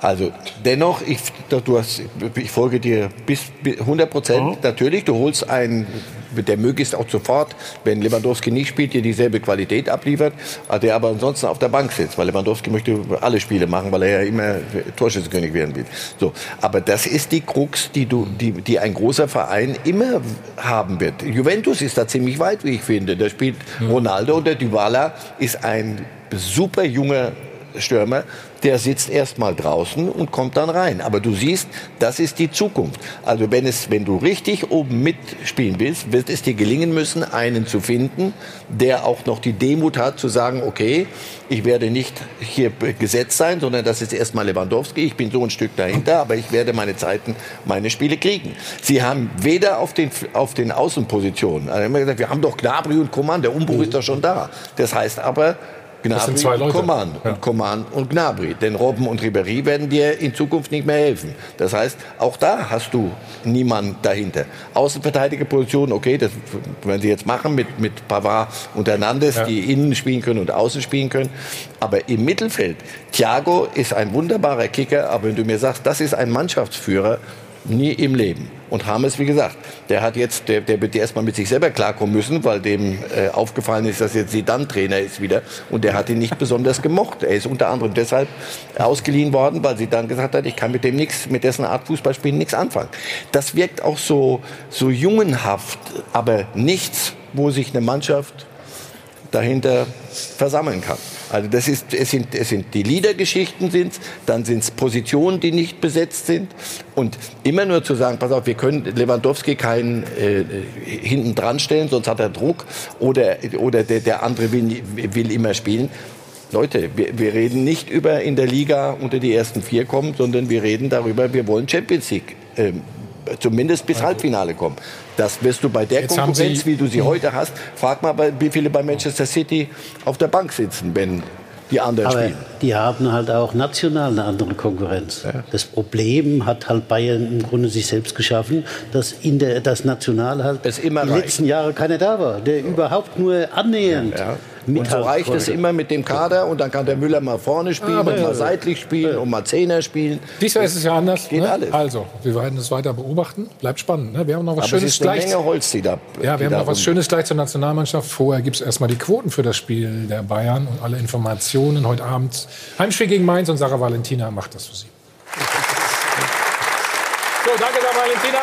Also dennoch, ich, du hast, ich folge dir bis bis 100 Prozent. Natürlich, du holst einen, der möglichst auch sofort, wenn Lewandowski nicht spielt, dir dieselbe Qualität abliefert, der aber ansonsten auf der Bank sitzt, weil Lewandowski möchte alle Spiele machen, weil er ja immer Torschützenkönig werden will. So, aber das ist die Krux, die du, die, die ein großer Verein immer haben wird. Juventus ist da ziemlich weit, wie ich finde. Da spielt Ronaldo und der Dybala ist ein super junger Stürmer, der sitzt erstmal draußen und kommt dann rein. Aber du siehst, das ist die Zukunft. Also wenn es, wenn du richtig oben mitspielen willst, wird es dir gelingen müssen, einen zu finden, der auch noch die Demut hat, zu sagen, okay, ich werde nicht hier gesetzt sein, sondern das ist erstmal Lewandowski. Ich bin so ein Stück dahinter, aber ich werde meine Zeiten, meine Spiele kriegen. Sie haben weder auf den, auf den Außenpositionen, also haben wir gesagt, wir haben doch Gnabry und Coman, der Umbruch ist doch schon da. Das heißt aber, Das sind Gnabry zwei und Leute. Coman. Ja. Und Coman und Gnabry. Denn Robben und Ribéry werden dir in Zukunft nicht mehr helfen. Das heißt, auch da hast du niemanden dahinter. Außenverteidigerposition, okay, das werden sie jetzt machen mit, mit Pavard und Hernandez, Ja. die innen spielen können und außen spielen können. Aber im Mittelfeld, Thiago ist ein wunderbarer Kicker, aber wenn du mir sagst, das ist ein Mannschaftsführer, nie im Leben. Und Hames, wie gesagt, der hat jetzt, der, der wird erstmal mit sich selber klarkommen müssen, weil dem äh, aufgefallen ist, dass jetzt Zidane Trainer ist wieder. Und der hat ihn nicht besonders gemocht. Er ist unter anderem deshalb ausgeliehen worden, weil Zidane gesagt hat, ich kann mit dem nichts, mit dessen Art Fußballspielen nichts anfangen. Das wirkt auch so, so jungenhaft, aber nichts, wo sich eine Mannschaft dahinter versammeln kann. Also das ist, es sind, es sind die Liedergeschichten sind's, dann sind es Positionen, die nicht besetzt sind und immer nur zu sagen, pass auf, wir können Lewandowski keinen äh, hinten dran stellen, sonst hat er Druck oder, oder der, der andere will, will immer spielen. Leute, wir, wir reden nicht über in der Liga unter die ersten vier kommen, sondern wir reden darüber, wir wollen Champions League ähm, zumindest bis Halbfinale kommen. Das wirst du bei der Jetzt Konkurrenz, wie du sie heute hast, frag mal, wie viele bei Manchester City auf der Bank sitzen, wenn die anderen Aber spielen. die haben halt auch national eine andere Konkurrenz. Das Problem hat halt Bayern im Grunde sich selbst geschaffen, dass in der das National halt die reicht. letzten Jahre keiner da war, der überhaupt nur annähernd Und so reicht es immer mit dem Kader und dann kann der Müller mal vorne spielen und mal seitlich spielen und mal Zehner spielen. Diesmal ist es ja anders. Geht ne? alles. Also, wir werden es weiter beobachten. Bleibt spannend. Ne? Wir haben noch was Aber es Schönes ist eine gleich. Menge Holz, die da Ja, die wir haben noch was rum- Schönes gleich zur Nationalmannschaft. Vorher gibt es erstmal die Quoten für das Spiel der Bayern und alle Informationen heute Abend. Heimspiel gegen Mainz und Sarah Valentina macht das für Sie. So, danke Sarah Valentina.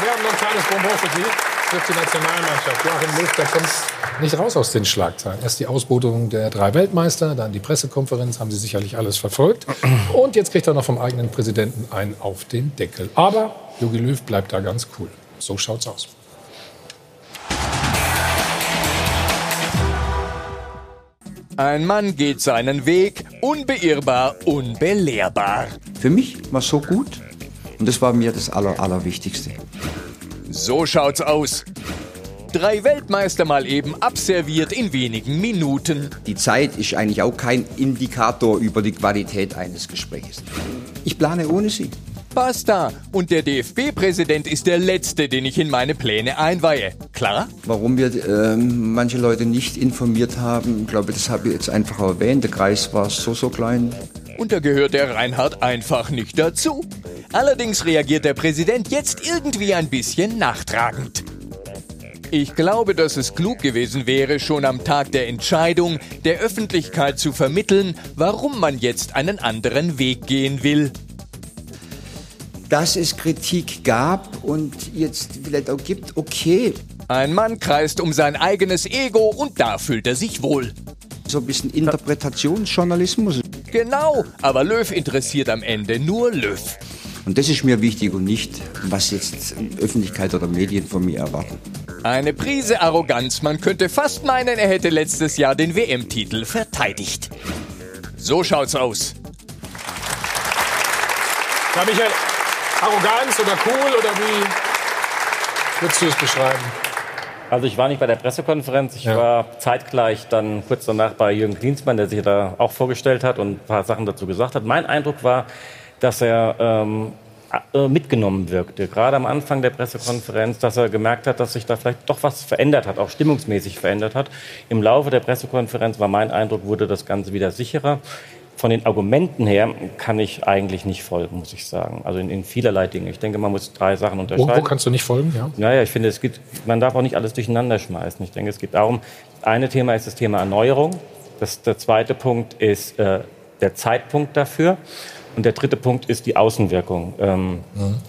Wir haben noch ein kleines Bonbon für Sie. Trifft die Nationalmannschaft. Joachim Löw, da kommt nicht raus aus den Schlagzeilen. Erst die Ausbotung der drei Weltmeister, dann die Pressekonferenz, haben Sie sicherlich alles verfolgt. Und jetzt kriegt er noch vom eigenen Präsidenten einen auf den Deckel. Aber Jogi Löw bleibt da ganz cool. So schaut's aus. Ein Mann geht seinen Weg, unbeirrbar, unbelehrbar. Für mich war es so gut und das war mir das Aller, Allerwichtigste. So schaut's aus. Drei Weltmeister mal eben abserviert in wenigen Minuten. Die Zeit ist eigentlich auch kein Indikator über die Qualität eines Gesprächs. Ich plane ohne sie. Basta. Und der DFB-Präsident ist der Letzte, den ich in meine Pläne einweihe. Klar? Warum wir ähm, manche Leute nicht informiert haben, ich glaube, das habe ich jetzt einfach erwähnt. Der Kreis war so, so klein. Und da gehört der Reinhard einfach nicht dazu. Allerdings reagiert der Präsident jetzt irgendwie ein bisschen nachtragend. Ich glaube, dass es klug gewesen wäre, schon am Tag der Entscheidung der Öffentlichkeit zu vermitteln, warum man jetzt einen anderen Weg gehen will. Dass es Kritik gab und jetzt vielleicht auch gibt, okay. Ein Mann kreist um sein eigenes Ego und da fühlt er sich wohl. So ein bisschen Interpretationsjournalismus. Genau, aber Löw interessiert am Ende nur Löw. Und das ist mir wichtig und nicht, was jetzt Öffentlichkeit oder Medien von mir erwarten. Eine Prise Arroganz, man könnte fast meinen, er hätte letztes Jahr den WM-Titel verteidigt. So schaut's aus. Ja, Michael, Arroganz oder cool oder wie würdest du es beschreiben? Also ich war nicht bei der Pressekonferenz, ich war zeitgleich dann kurz danach bei Jürgen Klinsmann, der sich da auch vorgestellt hat und ein paar Sachen dazu gesagt hat. Mein Eindruck war, dass er ähm, äh, mitgenommen wirkte, gerade am Anfang der Pressekonferenz, dass er gemerkt hat, dass sich da vielleicht doch was verändert hat, auch stimmungsmäßig verändert hat. Im Laufe der Pressekonferenz war mein Eindruck, wurde das Ganze wieder sicherer. Von den Argumenten her kann ich eigentlich nicht folgen, muss ich sagen. Also in, in vielerlei Dingen. Ich denke, man muss drei Sachen Wo, unterscheiden. wo kannst du nicht folgen? Ja. Naja, ich finde, es gibt, man darf auch nicht alles durcheinander schmeißen. Ich denke, es geht darum, das eine Thema ist das Thema Erneuerung. Das, der zweite Punkt ist äh, der Zeitpunkt dafür. Und der dritte Punkt ist die Außenwirkung, ähm,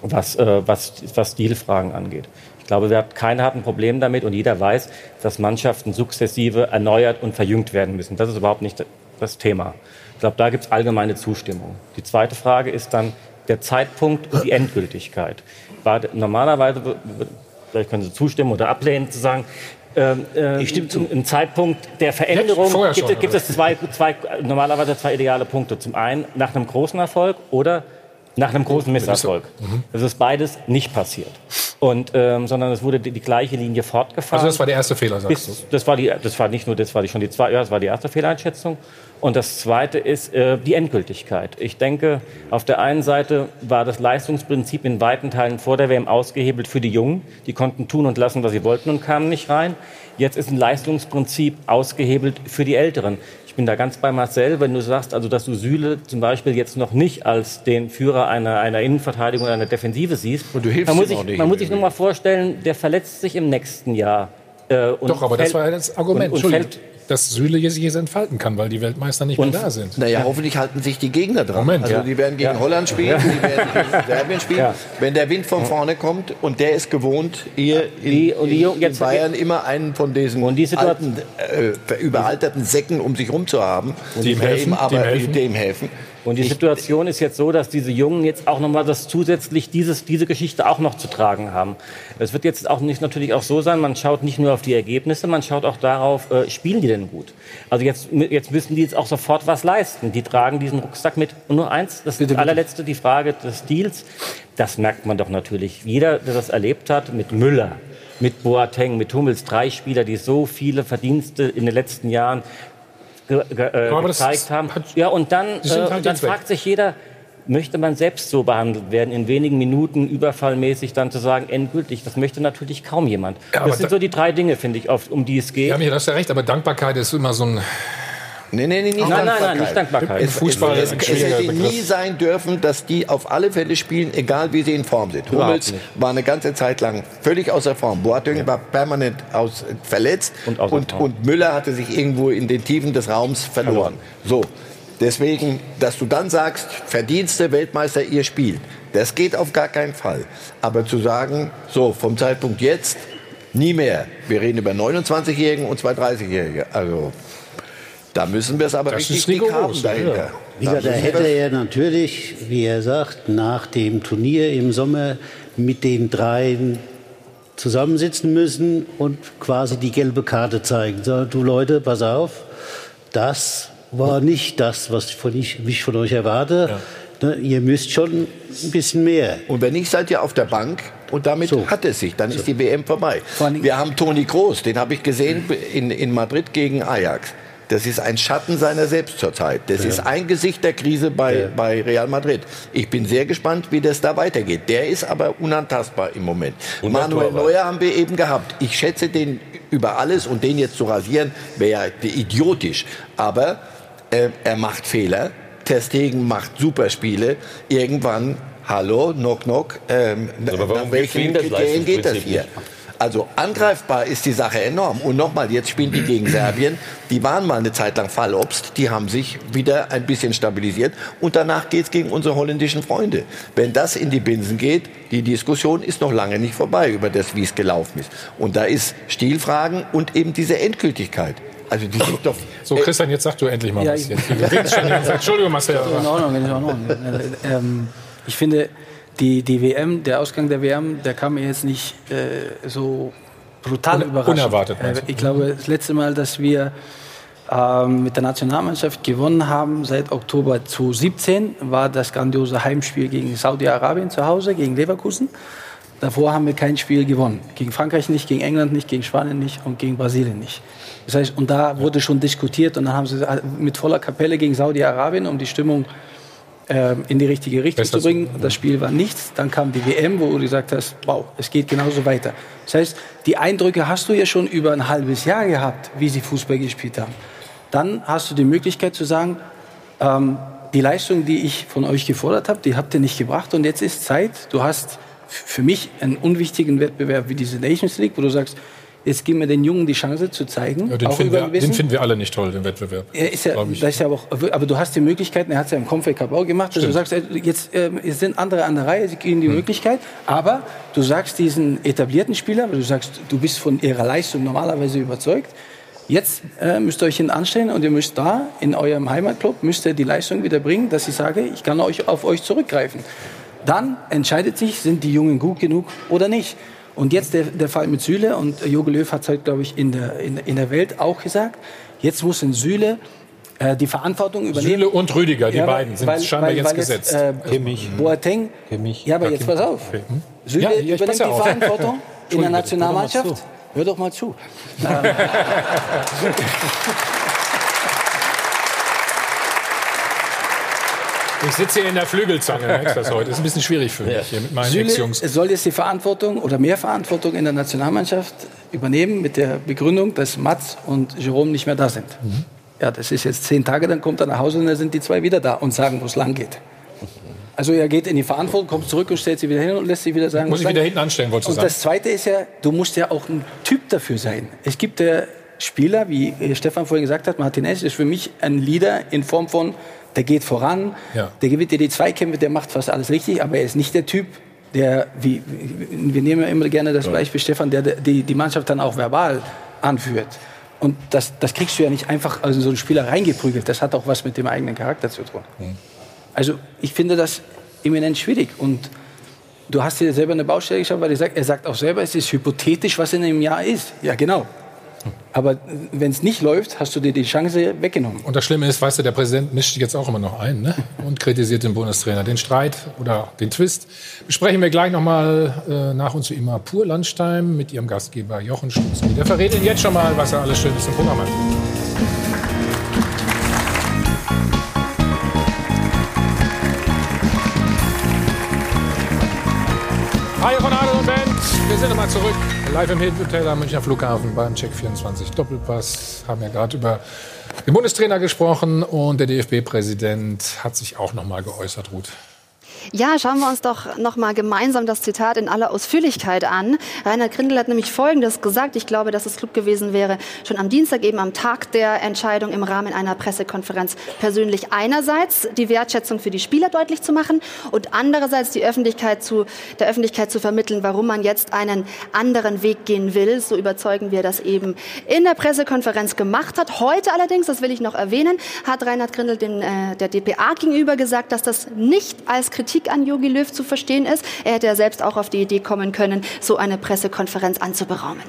was, äh, was, was Stilfragen angeht. Ich glaube, wir hat, keiner hat ein Problem damit und jeder weiß, dass Mannschaften sukzessive erneuert und verjüngt werden müssen. Das ist überhaupt nicht das Thema. Ich glaube, da gibt es allgemeine Zustimmung. Die zweite Frage ist dann der Zeitpunkt und die Endgültigkeit. War, normalerweise, vielleicht können Sie zustimmen oder ablehnen, zu sagen, ähm, äh, ein, ein Zeitpunkt der Veränderung Vorher gibt, schon, gibt es zwei, zwei, normalerweise zwei ideale Punkte. Zum einen nach einem großen Erfolg oder nach einem großen Misserfolg. Mhm. Das ist beides nicht passiert. Und, ähm, sondern es wurde die, die, gleiche Linie fortgefahren. Also das war der erste Fehler, sagst Bis, Das war die, das war nicht nur, das war die, schon die zweite, ja, das war die erste Fehleinschätzung. Und das zweite ist äh, die Endgültigkeit. Ich denke, auf der einen Seite war das Leistungsprinzip in weiten Teilen vor der WM ausgehebelt für die Jungen. Die konnten tun und lassen, was sie wollten und kamen nicht rein. Jetzt ist ein Leistungsprinzip ausgehebelt für die Älteren. Ich bin da ganz bei Marcel, wenn du sagst, also dass du Süle zum Beispiel jetzt noch nicht als den Führer einer, einer Innenverteidigung oder einer Defensive siehst. Und du hilfst man muss sich, auch nicht Man muss sich nur mal vorstellen, der verletzt sich im nächsten Jahr. Äh, und Doch, aber das fällt- war ja das Argument. Und, und Entschuldigung, fällt, dass Süle jetzt sich entfalten kann, weil die Weltmeister nicht mehr da sind. Naja, hoffentlich halten sich die Gegner dran. Moment, also ja. die werden gegen Ja. Holland spielen, die werden gegen Serbien spielen. Wenn der Wind von vorne kommt und der ist gewohnt, hier in, Die- und die in jetzt- Bayern immer einen von diesen alten, äh, überalterten Säcken um sich rum zu haben, Die ihm helfen, aber die ihm helfen. dem helfen. Und die Situation ist jetzt so, dass diese Jungen jetzt auch nochmal das zusätzlich dieses, diese Geschichte auch noch zu tragen haben. Es wird jetzt auch nicht natürlich auch so sein, man schaut nicht nur auf die Ergebnisse, man schaut auch darauf, äh, spielen die denn gut? Also jetzt, jetzt müssen die jetzt auch sofort was leisten. Die tragen diesen Rucksack mit. Und nur eins, das allerletzte, die Frage des Stils. Das merkt man doch natürlich. Jeder, der das erlebt hat, mit Müller, mit Boateng, mit Hummels, drei Spieler, die so viele Verdienste in den letzten Jahren ge ge äh, Aber das gezeigt haben. Ja, und dann, äh, halt dann fragt sich jeder, möchte man selbst so behandelt werden, in wenigen Minuten überfallmäßig dann zu sagen, endgültig? Das möchte natürlich kaum jemand. Ja, das sind da- so die drei Dinge, finde ich, oft, um die es geht. Ja, mir hast ja recht, aber Dankbarkeit ist immer so ein. Nee, nee, nee, nicht Nein, nein, Dankbarkeit. nein, nicht Dankbarkeit. Es, Fußball es, es, es hätte nie sein dürfen, dass die auf alle Fälle spielen, egal wie sie in Form sind. Hummels war eine ganze Zeit lang völlig außer Form. Boateng war permanent aus, verletzt Und und, und. Müller hatte sich irgendwo in den Tiefen des Raums verloren. So, deswegen, dass du dann sagst, Verdienste, Weltmeister, ihr spielt, das geht auf gar keinen Fall. Aber zu sagen, so, vom Zeitpunkt jetzt, nie mehr. Wir reden über 29-Jährigen und zwei 30-Jährige. Also, da müssen wir es aber Das richtig dick haben dahinter. ja. Wie gesagt, da hätte er natürlich, wie er sagt, nach dem Turnier im Sommer mit den dreien zusammensitzen müssen und quasi die gelbe Karte zeigen. Sagen, du Leute, pass auf, das war nicht das, was ich von, ich, ich von euch erwarte. Ne, ihr müsst schon ein bisschen mehr. Und wenn nicht, seid ihr auf der Bank und damit hat es sich. Dann ist die WM vorbei. Wir haben Toni Kroos, den habe ich gesehen in, in Madrid gegen Ajax. Das ist ein Schatten seiner selbst zurzeit. Das Ja. ist ein Gesicht der Krise bei, bei Real Madrid. Ich bin sehr gespannt, wie das da weitergeht. Der ist aber unantastbar im Moment. Manuel. Neuer haben wir eben gehabt. Ich schätze den über alles und den jetzt zu rasieren, wäre ja idiotisch. Aber äh, er macht Fehler. Ter Stegen macht Superspiele. Irgendwann, hallo, knock knock, ähm, Aber warum nach welchen Kriterien geht das hier? nicht? Also angreifbar ist die Sache enorm. Und nochmal, jetzt spielen die gegen Serbien. Die waren mal eine Zeit lang Fallobst. Die haben sich wieder ein bisschen stabilisiert. Und danach geht's gegen unsere holländischen Freunde. Wenn das in die Binsen geht, die Diskussion ist noch lange nicht vorbei über das, wie es gelaufen ist. Und da ist Stilfragen und eben diese Endgültigkeit. Also die sind doch... So, Christian, jetzt sag du endlich mal Ja, was. ich- Jetzt. Entschuldigung, Marcel. In Ordnung, in Ordnung. Äh, ähm, ich finde, die, die WM, der Ausgang der WM, der kam mir jetzt nicht äh, so brutal Un- überraschend. unerwartet, Äh, ich glaube, das letzte Mal, dass wir ähm, mit der Nationalmannschaft gewonnen haben, seit Oktober 2017, war das grandiose Heimspiel gegen Saudi-Arabien zu Hause, gegen Leverkusen. Davor haben wir kein Spiel gewonnen. Gegen Frankreich nicht, gegen England nicht, gegen Spanien nicht und gegen Brasilien nicht. Das heißt, und da wurde schon diskutiert und dann haben sie mit voller Kapelle gegen Saudi-Arabien, um die Stimmung ähm, in die richtige Richtung Besser zu bringen. Das Spiel war nichts. Dann kam die WM, wo du gesagt hast, wow, es geht genauso weiter. Das heißt, die Eindrücke hast du ja schon über ein halbes Jahr gehabt, wie sie Fußball gespielt haben. Dann hast du die Möglichkeit zu sagen, ähm, die Leistung, die ich von euch gefordert habe, die habt ihr nicht gebracht und jetzt ist Zeit. Du hast für mich einen unwichtigen Wettbewerb wie diese Nations League, wo du sagst, jetzt gib mir den Jungen die Chance zu zeigen. Ja, den, finden wir, den finden wir alle nicht toll, den Wettbewerb. Er ist ja, ich. das ist ja aber, auch, aber du hast die Möglichkeiten, er hat es ja im Confed Cup auch gemacht, dass du sagst, äh, jetzt ähm, es sind andere an der Reihe, sie kriegen die Hm. Möglichkeit, aber du sagst diesen etablierten Spielern, weil du sagst, du bist von ihrer Leistung normalerweise überzeugt, jetzt äh, müsst ihr euch hin anstellen und ihr müsst da in eurem Heimatclub, müsst ihr die Leistung wieder bringen, dass ich sage, ich kann euch, auf euch zurückgreifen. Dann entscheidet sich, sind die Jungen gut genug oder nicht. Und jetzt der, der Fall mit Süle und Jogi Löw hat es halt, glaube ich, in der, in, in der Welt auch gesagt, jetzt muss ein Süle äh, die Verantwortung übernehmen. Süle und Rüdiger, die Ja, beiden sind weil- scheinbar weil- jetzt weil gesetzt. äh, Kimmich. Boateng. Kimmich. Ja, aber jetzt pass auf. Hm? Süle Ja, übernimmt die auf. Verantwortung in der Nationalmannschaft. Hör doch mal zu. Ich sitze hier in der Flügelzange, merkst das heute? Ist ein bisschen schwierig für mich hier mit meinen Süle soll jetzt die Verantwortung oder mehr Verantwortung in der Nationalmannschaft übernehmen mit der Begründung, dass Mats und Jerome nicht mehr da sind. Mhm. Ja, das ist jetzt zehn Tage, dann kommt er nach Hause und dann sind die zwei wieder da und sagen, wo es lang geht. Also er geht in die Verantwortung, kommt zurück und stellt sie wieder hin und lässt sich wieder sagen, Muss ich wieder hinten anstellen, wolltest du Und sagen? das Zweite ist ja, du musst ja auch ein Typ dafür sein. Es gibt ja Spieler, wie Stefan vorhin gesagt hat, Martinez ist für mich ein Leader in Form von, der geht voran, Ja. der gewinnt dir die Zweikämpfe, der macht fast alles richtig, aber er ist nicht der Typ, der, wie, wir nehmen ja immer gerne das Beispiel Stefan, der die, die Mannschaft dann auch verbal anführt. Und das, das kriegst du ja nicht einfach also so einen Spieler reingeprügelt. Das hat auch was mit dem eigenen Charakter zu tun. Also ich finde das eminent schwierig. Und du hast dir selber eine Baustelle geschaut, weil er sagt, er sagt auch selber, es ist hypothetisch, was in einem Jahr ist. Ja, genau. Aber wenn es nicht läuft, hast du dir die Chance weggenommen. Und das Schlimme ist, weißt du, der Präsident mischt jetzt auch immer noch ein ne? und kritisiert den Bundestrainer. Den Streit oder den Twist besprechen wir gleich nochmal äh, nach uns wie immer pur Lunchtime mit ihrem Gastgeber Jochen Stutzki. Der verrät Ihnen jetzt schon mal, was er alles Schönes im Programm hat. Wir sind nochmal zurück. Live im Hotel am Münchner Flughafen beim Check 24 Doppelpass. Haben ja gerade über den Bundestrainer gesprochen und der DFB-Präsident hat sich auch nochmal geäußert, Ruth. Ja, schauen wir uns doch noch mal gemeinsam das Zitat in aller Ausführlichkeit an. Reinhard Grindel hat nämlich Folgendes gesagt. Ich glaube, dass es klug gewesen wäre, schon am Dienstag, eben am Tag der Entscheidung im Rahmen einer Pressekonferenz persönlich einerseits die Wertschätzung für die Spieler deutlich zu machen und andererseits die Öffentlichkeit zu, der Öffentlichkeit zu vermitteln, warum man jetzt einen anderen Weg gehen will. So überzeugen wir das eben in der Pressekonferenz gemacht hat. Heute allerdings, das will ich noch erwähnen, hat Reinhard Grindel dem, äh, der DPA gegenüber gesagt, dass das nicht als Kritik an Jogi Löw zu verstehen ist. Er hätte ja selbst auch auf die Idee kommen können, so eine Pressekonferenz anzuberaumen.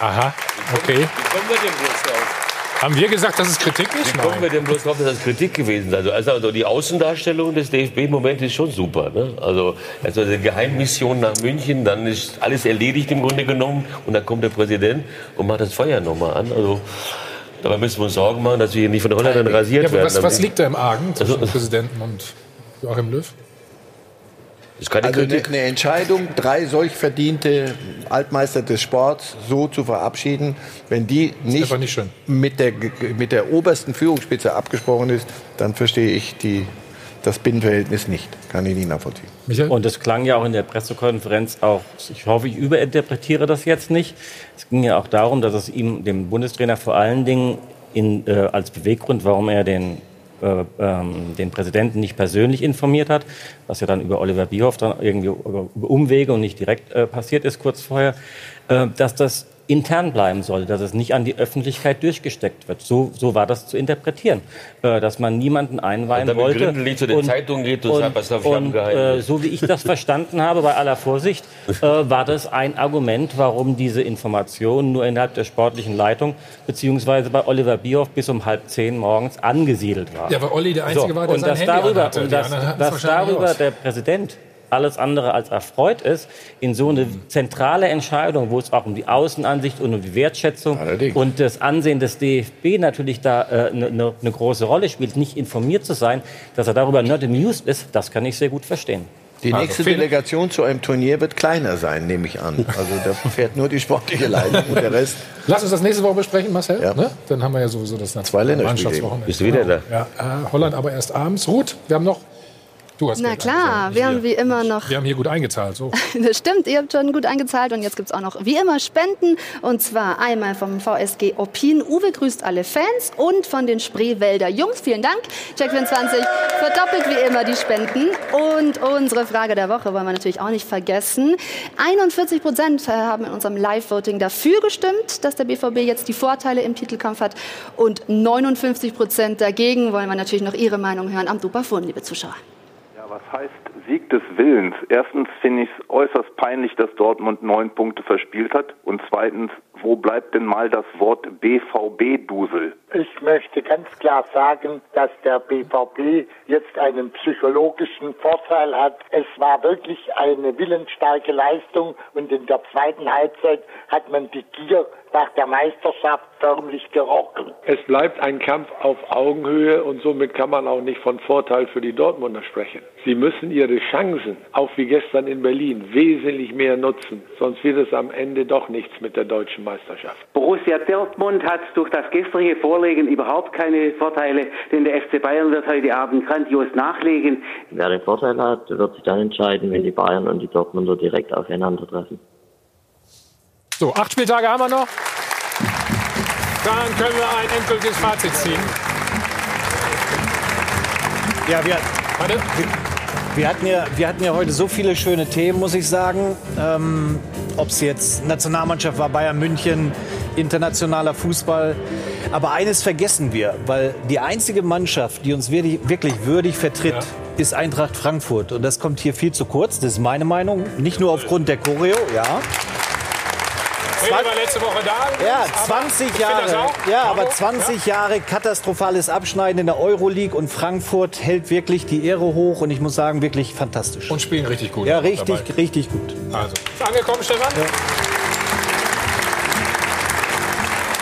Aha, okay. Wie kommen wir denn bloß drauf? Haben wir gesagt, dass es Kritik ist? Wie kommen wir denn bloß drauf, dass das Kritik gewesen ist? Also, also, also die Außendarstellung des DFB im Moment ist schon super. Ne? Also, also eine Geheimmission nach München, dann ist alles erledigt im Grunde genommen und dann kommt der Präsident und macht das Feuer nochmal an. Also dabei müssen wir uns Sorgen machen, dass wir hier nicht von den Holländern rasiert Ja, aber werden. was, was liegt da im Argen zwischen Also- Präsidenten und Joachim Löw? ist keine Also eine, eine Entscheidung, drei solch verdiente Altmeister des Sports so zu verabschieden, wenn die nicht, nicht schön. Mit, der, mit der obersten Führungsspitze abgesprochen ist, dann verstehe ich die, das Binnenverhältnis nicht. Kann ich nicht nachvollziehen. Und es klang ja auch in der Pressekonferenz auch, ich hoffe, ich überinterpretiere das jetzt nicht. Es ging ja auch darum, dass es ihm, dem Bundestrainer vor allen Dingen in, äh, als Beweggrund, warum er den, äh, ähm, den Präsidenten nicht persönlich informiert hat, was ja dann über Oliver Bierhoff dann irgendwie über, Umwege und nicht direkt äh, passiert ist kurz vorher, äh, dass das intern bleiben soll, dass es nicht an die Öffentlichkeit durchgesteckt wird. So, so war das zu interpretieren, äh, dass man niemanden einweihen Und damit wollte. Grindel nicht zu den Zeitungen geht und sagt, was auf und, Flammengeheim äh, so wie ich das verstanden habe, bei aller Vorsicht, äh, war das ein Argument, warum diese Information nur innerhalb der sportlichen Leitung beziehungsweise bei Oliver Bierhoff bis um halb zehn morgens angesiedelt war. Ja, weil Olli der Einzige war, der und sein dass Handy darüber, anhatte. und dass, dass darüber aus. der Präsident alles andere als erfreut ist, in so eine zentrale Entscheidung, wo es auch um die Außenansicht und um die Wertschätzung und das Ansehen des DFB natürlich da eine äh, ne, ne große Rolle spielt, nicht informiert zu sein, dass er darüber not amused ist, das kann ich sehr gut verstehen. Die Also, nächste Delegation zu einem Turnier wird kleiner sein, nehme ich an. Also da fährt nur die sportliche Leitung und der Rest. Lass uns das nächste Woche besprechen, Marcel. Ja. Ne? Dann haben wir ja sowieso das Zwei Länderspiele. Mannschaftswochenende. Bist du wieder Genau. Ja, äh, Holland aber erst abends. Ruth, wir haben noch. Du hast Na Geld klar, wir haben wie immer noch Wir haben hier gut eingezahlt. So. Das stimmt, ihr habt schon gut eingezahlt und jetzt gibt es auch noch wie immer Spenden. Und zwar einmal vom VSG Opin. Uwe grüßt alle Fans und von den Spreewälder Jungs. Vielen Dank. Check24 verdoppelt wie immer die Spenden. Und unsere Frage der Woche wollen wir natürlich auch nicht vergessen. 41 Prozent haben in unserem Live-Voting dafür gestimmt, dass der BVB jetzt die Vorteile im Titelkampf hat. Und 59 Prozent dagegen wollen wir natürlich noch Ihre Meinung hören am Dupafon, liebe Zuschauer. Was heißt Sieg des Willens. Erstens finde ich es äußerst peinlich, dass Dortmund neun Punkte verspielt hat. Und zweitens, wo bleibt denn mal das Wort BVB-Dusel? Ich möchte ganz klar sagen, dass der BVB jetzt einen psychologischen Vorteil hat. Es war wirklich eine willensstarke Leistung und in der zweiten Halbzeit hat man die Gier nach der Meisterschaft förmlich gerochen. Es bleibt ein Kampf auf Augenhöhe und somit kann man auch nicht von Vorteil für die Dortmunder sprechen. Sie müssen ihre Chancen, auch wie gestern in Berlin, wesentlich mehr nutzen. Sonst wird es am Ende doch nichts mit der deutschen Meisterschaft. Borussia Dortmund hat durch das gestrige Vorlegen überhaupt keine Vorteile, denn der FC Bayern wird heute Abend grandios nachlegen. Wer den Vorteil hat, wird sich dann entscheiden, wenn die Bayern und die Dortmunder direkt aufeinandertreffen. So, acht Spieltage haben wir noch. Dann können wir ein endgültiges Fazit ziehen. Ja, wir, wir, wir, hatten ja, wir hatten ja heute so viele schöne Themen, muss ich sagen. Ähm, Ob es jetzt Nationalmannschaft war, Bayern München, internationaler Fußball. Aber eines vergessen wir, weil die einzige Mannschaft, die uns wirklich, wirklich würdig vertritt, ja. ist Eintracht Frankfurt. Und das kommt hier viel zu kurz. Das ist meine Meinung. Nicht nur aufgrund der Choreo, ja. Rede war letzte Woche da. Ja, 20 Jahre. Ja, aber 20 Jahre katastrophales Abschneiden in der Euroleague und Frankfurt hält wirklich die Ehre hoch und ich muss sagen, wirklich fantastisch. Und spielen richtig gut. Ja, richtig, dabei. richtig gut. Also, ist angekommen, Stefan? Ja.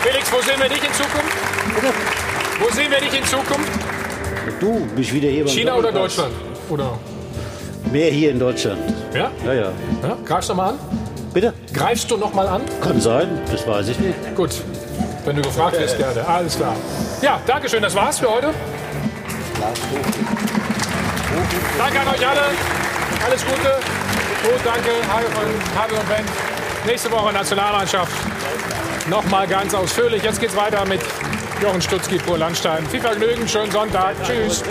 Felix, wo sehen wir dich in Zukunft? Wo sehen wir dich in Zukunft? Du bist wieder hier. China oder Deutschland? Oder? Mehr hier in Deutschland. Ja? Ja, ja. ja? Greifst du mal an? Bitte? Greifst du noch mal an? Kann sein, das weiß ich nicht. Gut, wenn du gefragt wirst, gerne. Alles klar. Ja, danke schön, das war's für heute. Danke an euch alle. Alles Gute. Gut, danke. Habe und Ben. Nächste Woche Nationalmannschaft. Nochmal ganz ausführlich. Jetzt geht's weiter mit Jochen Stutzki, Pur Landstein. Viel Vergnügen, schönen Sonntag. Tschüss.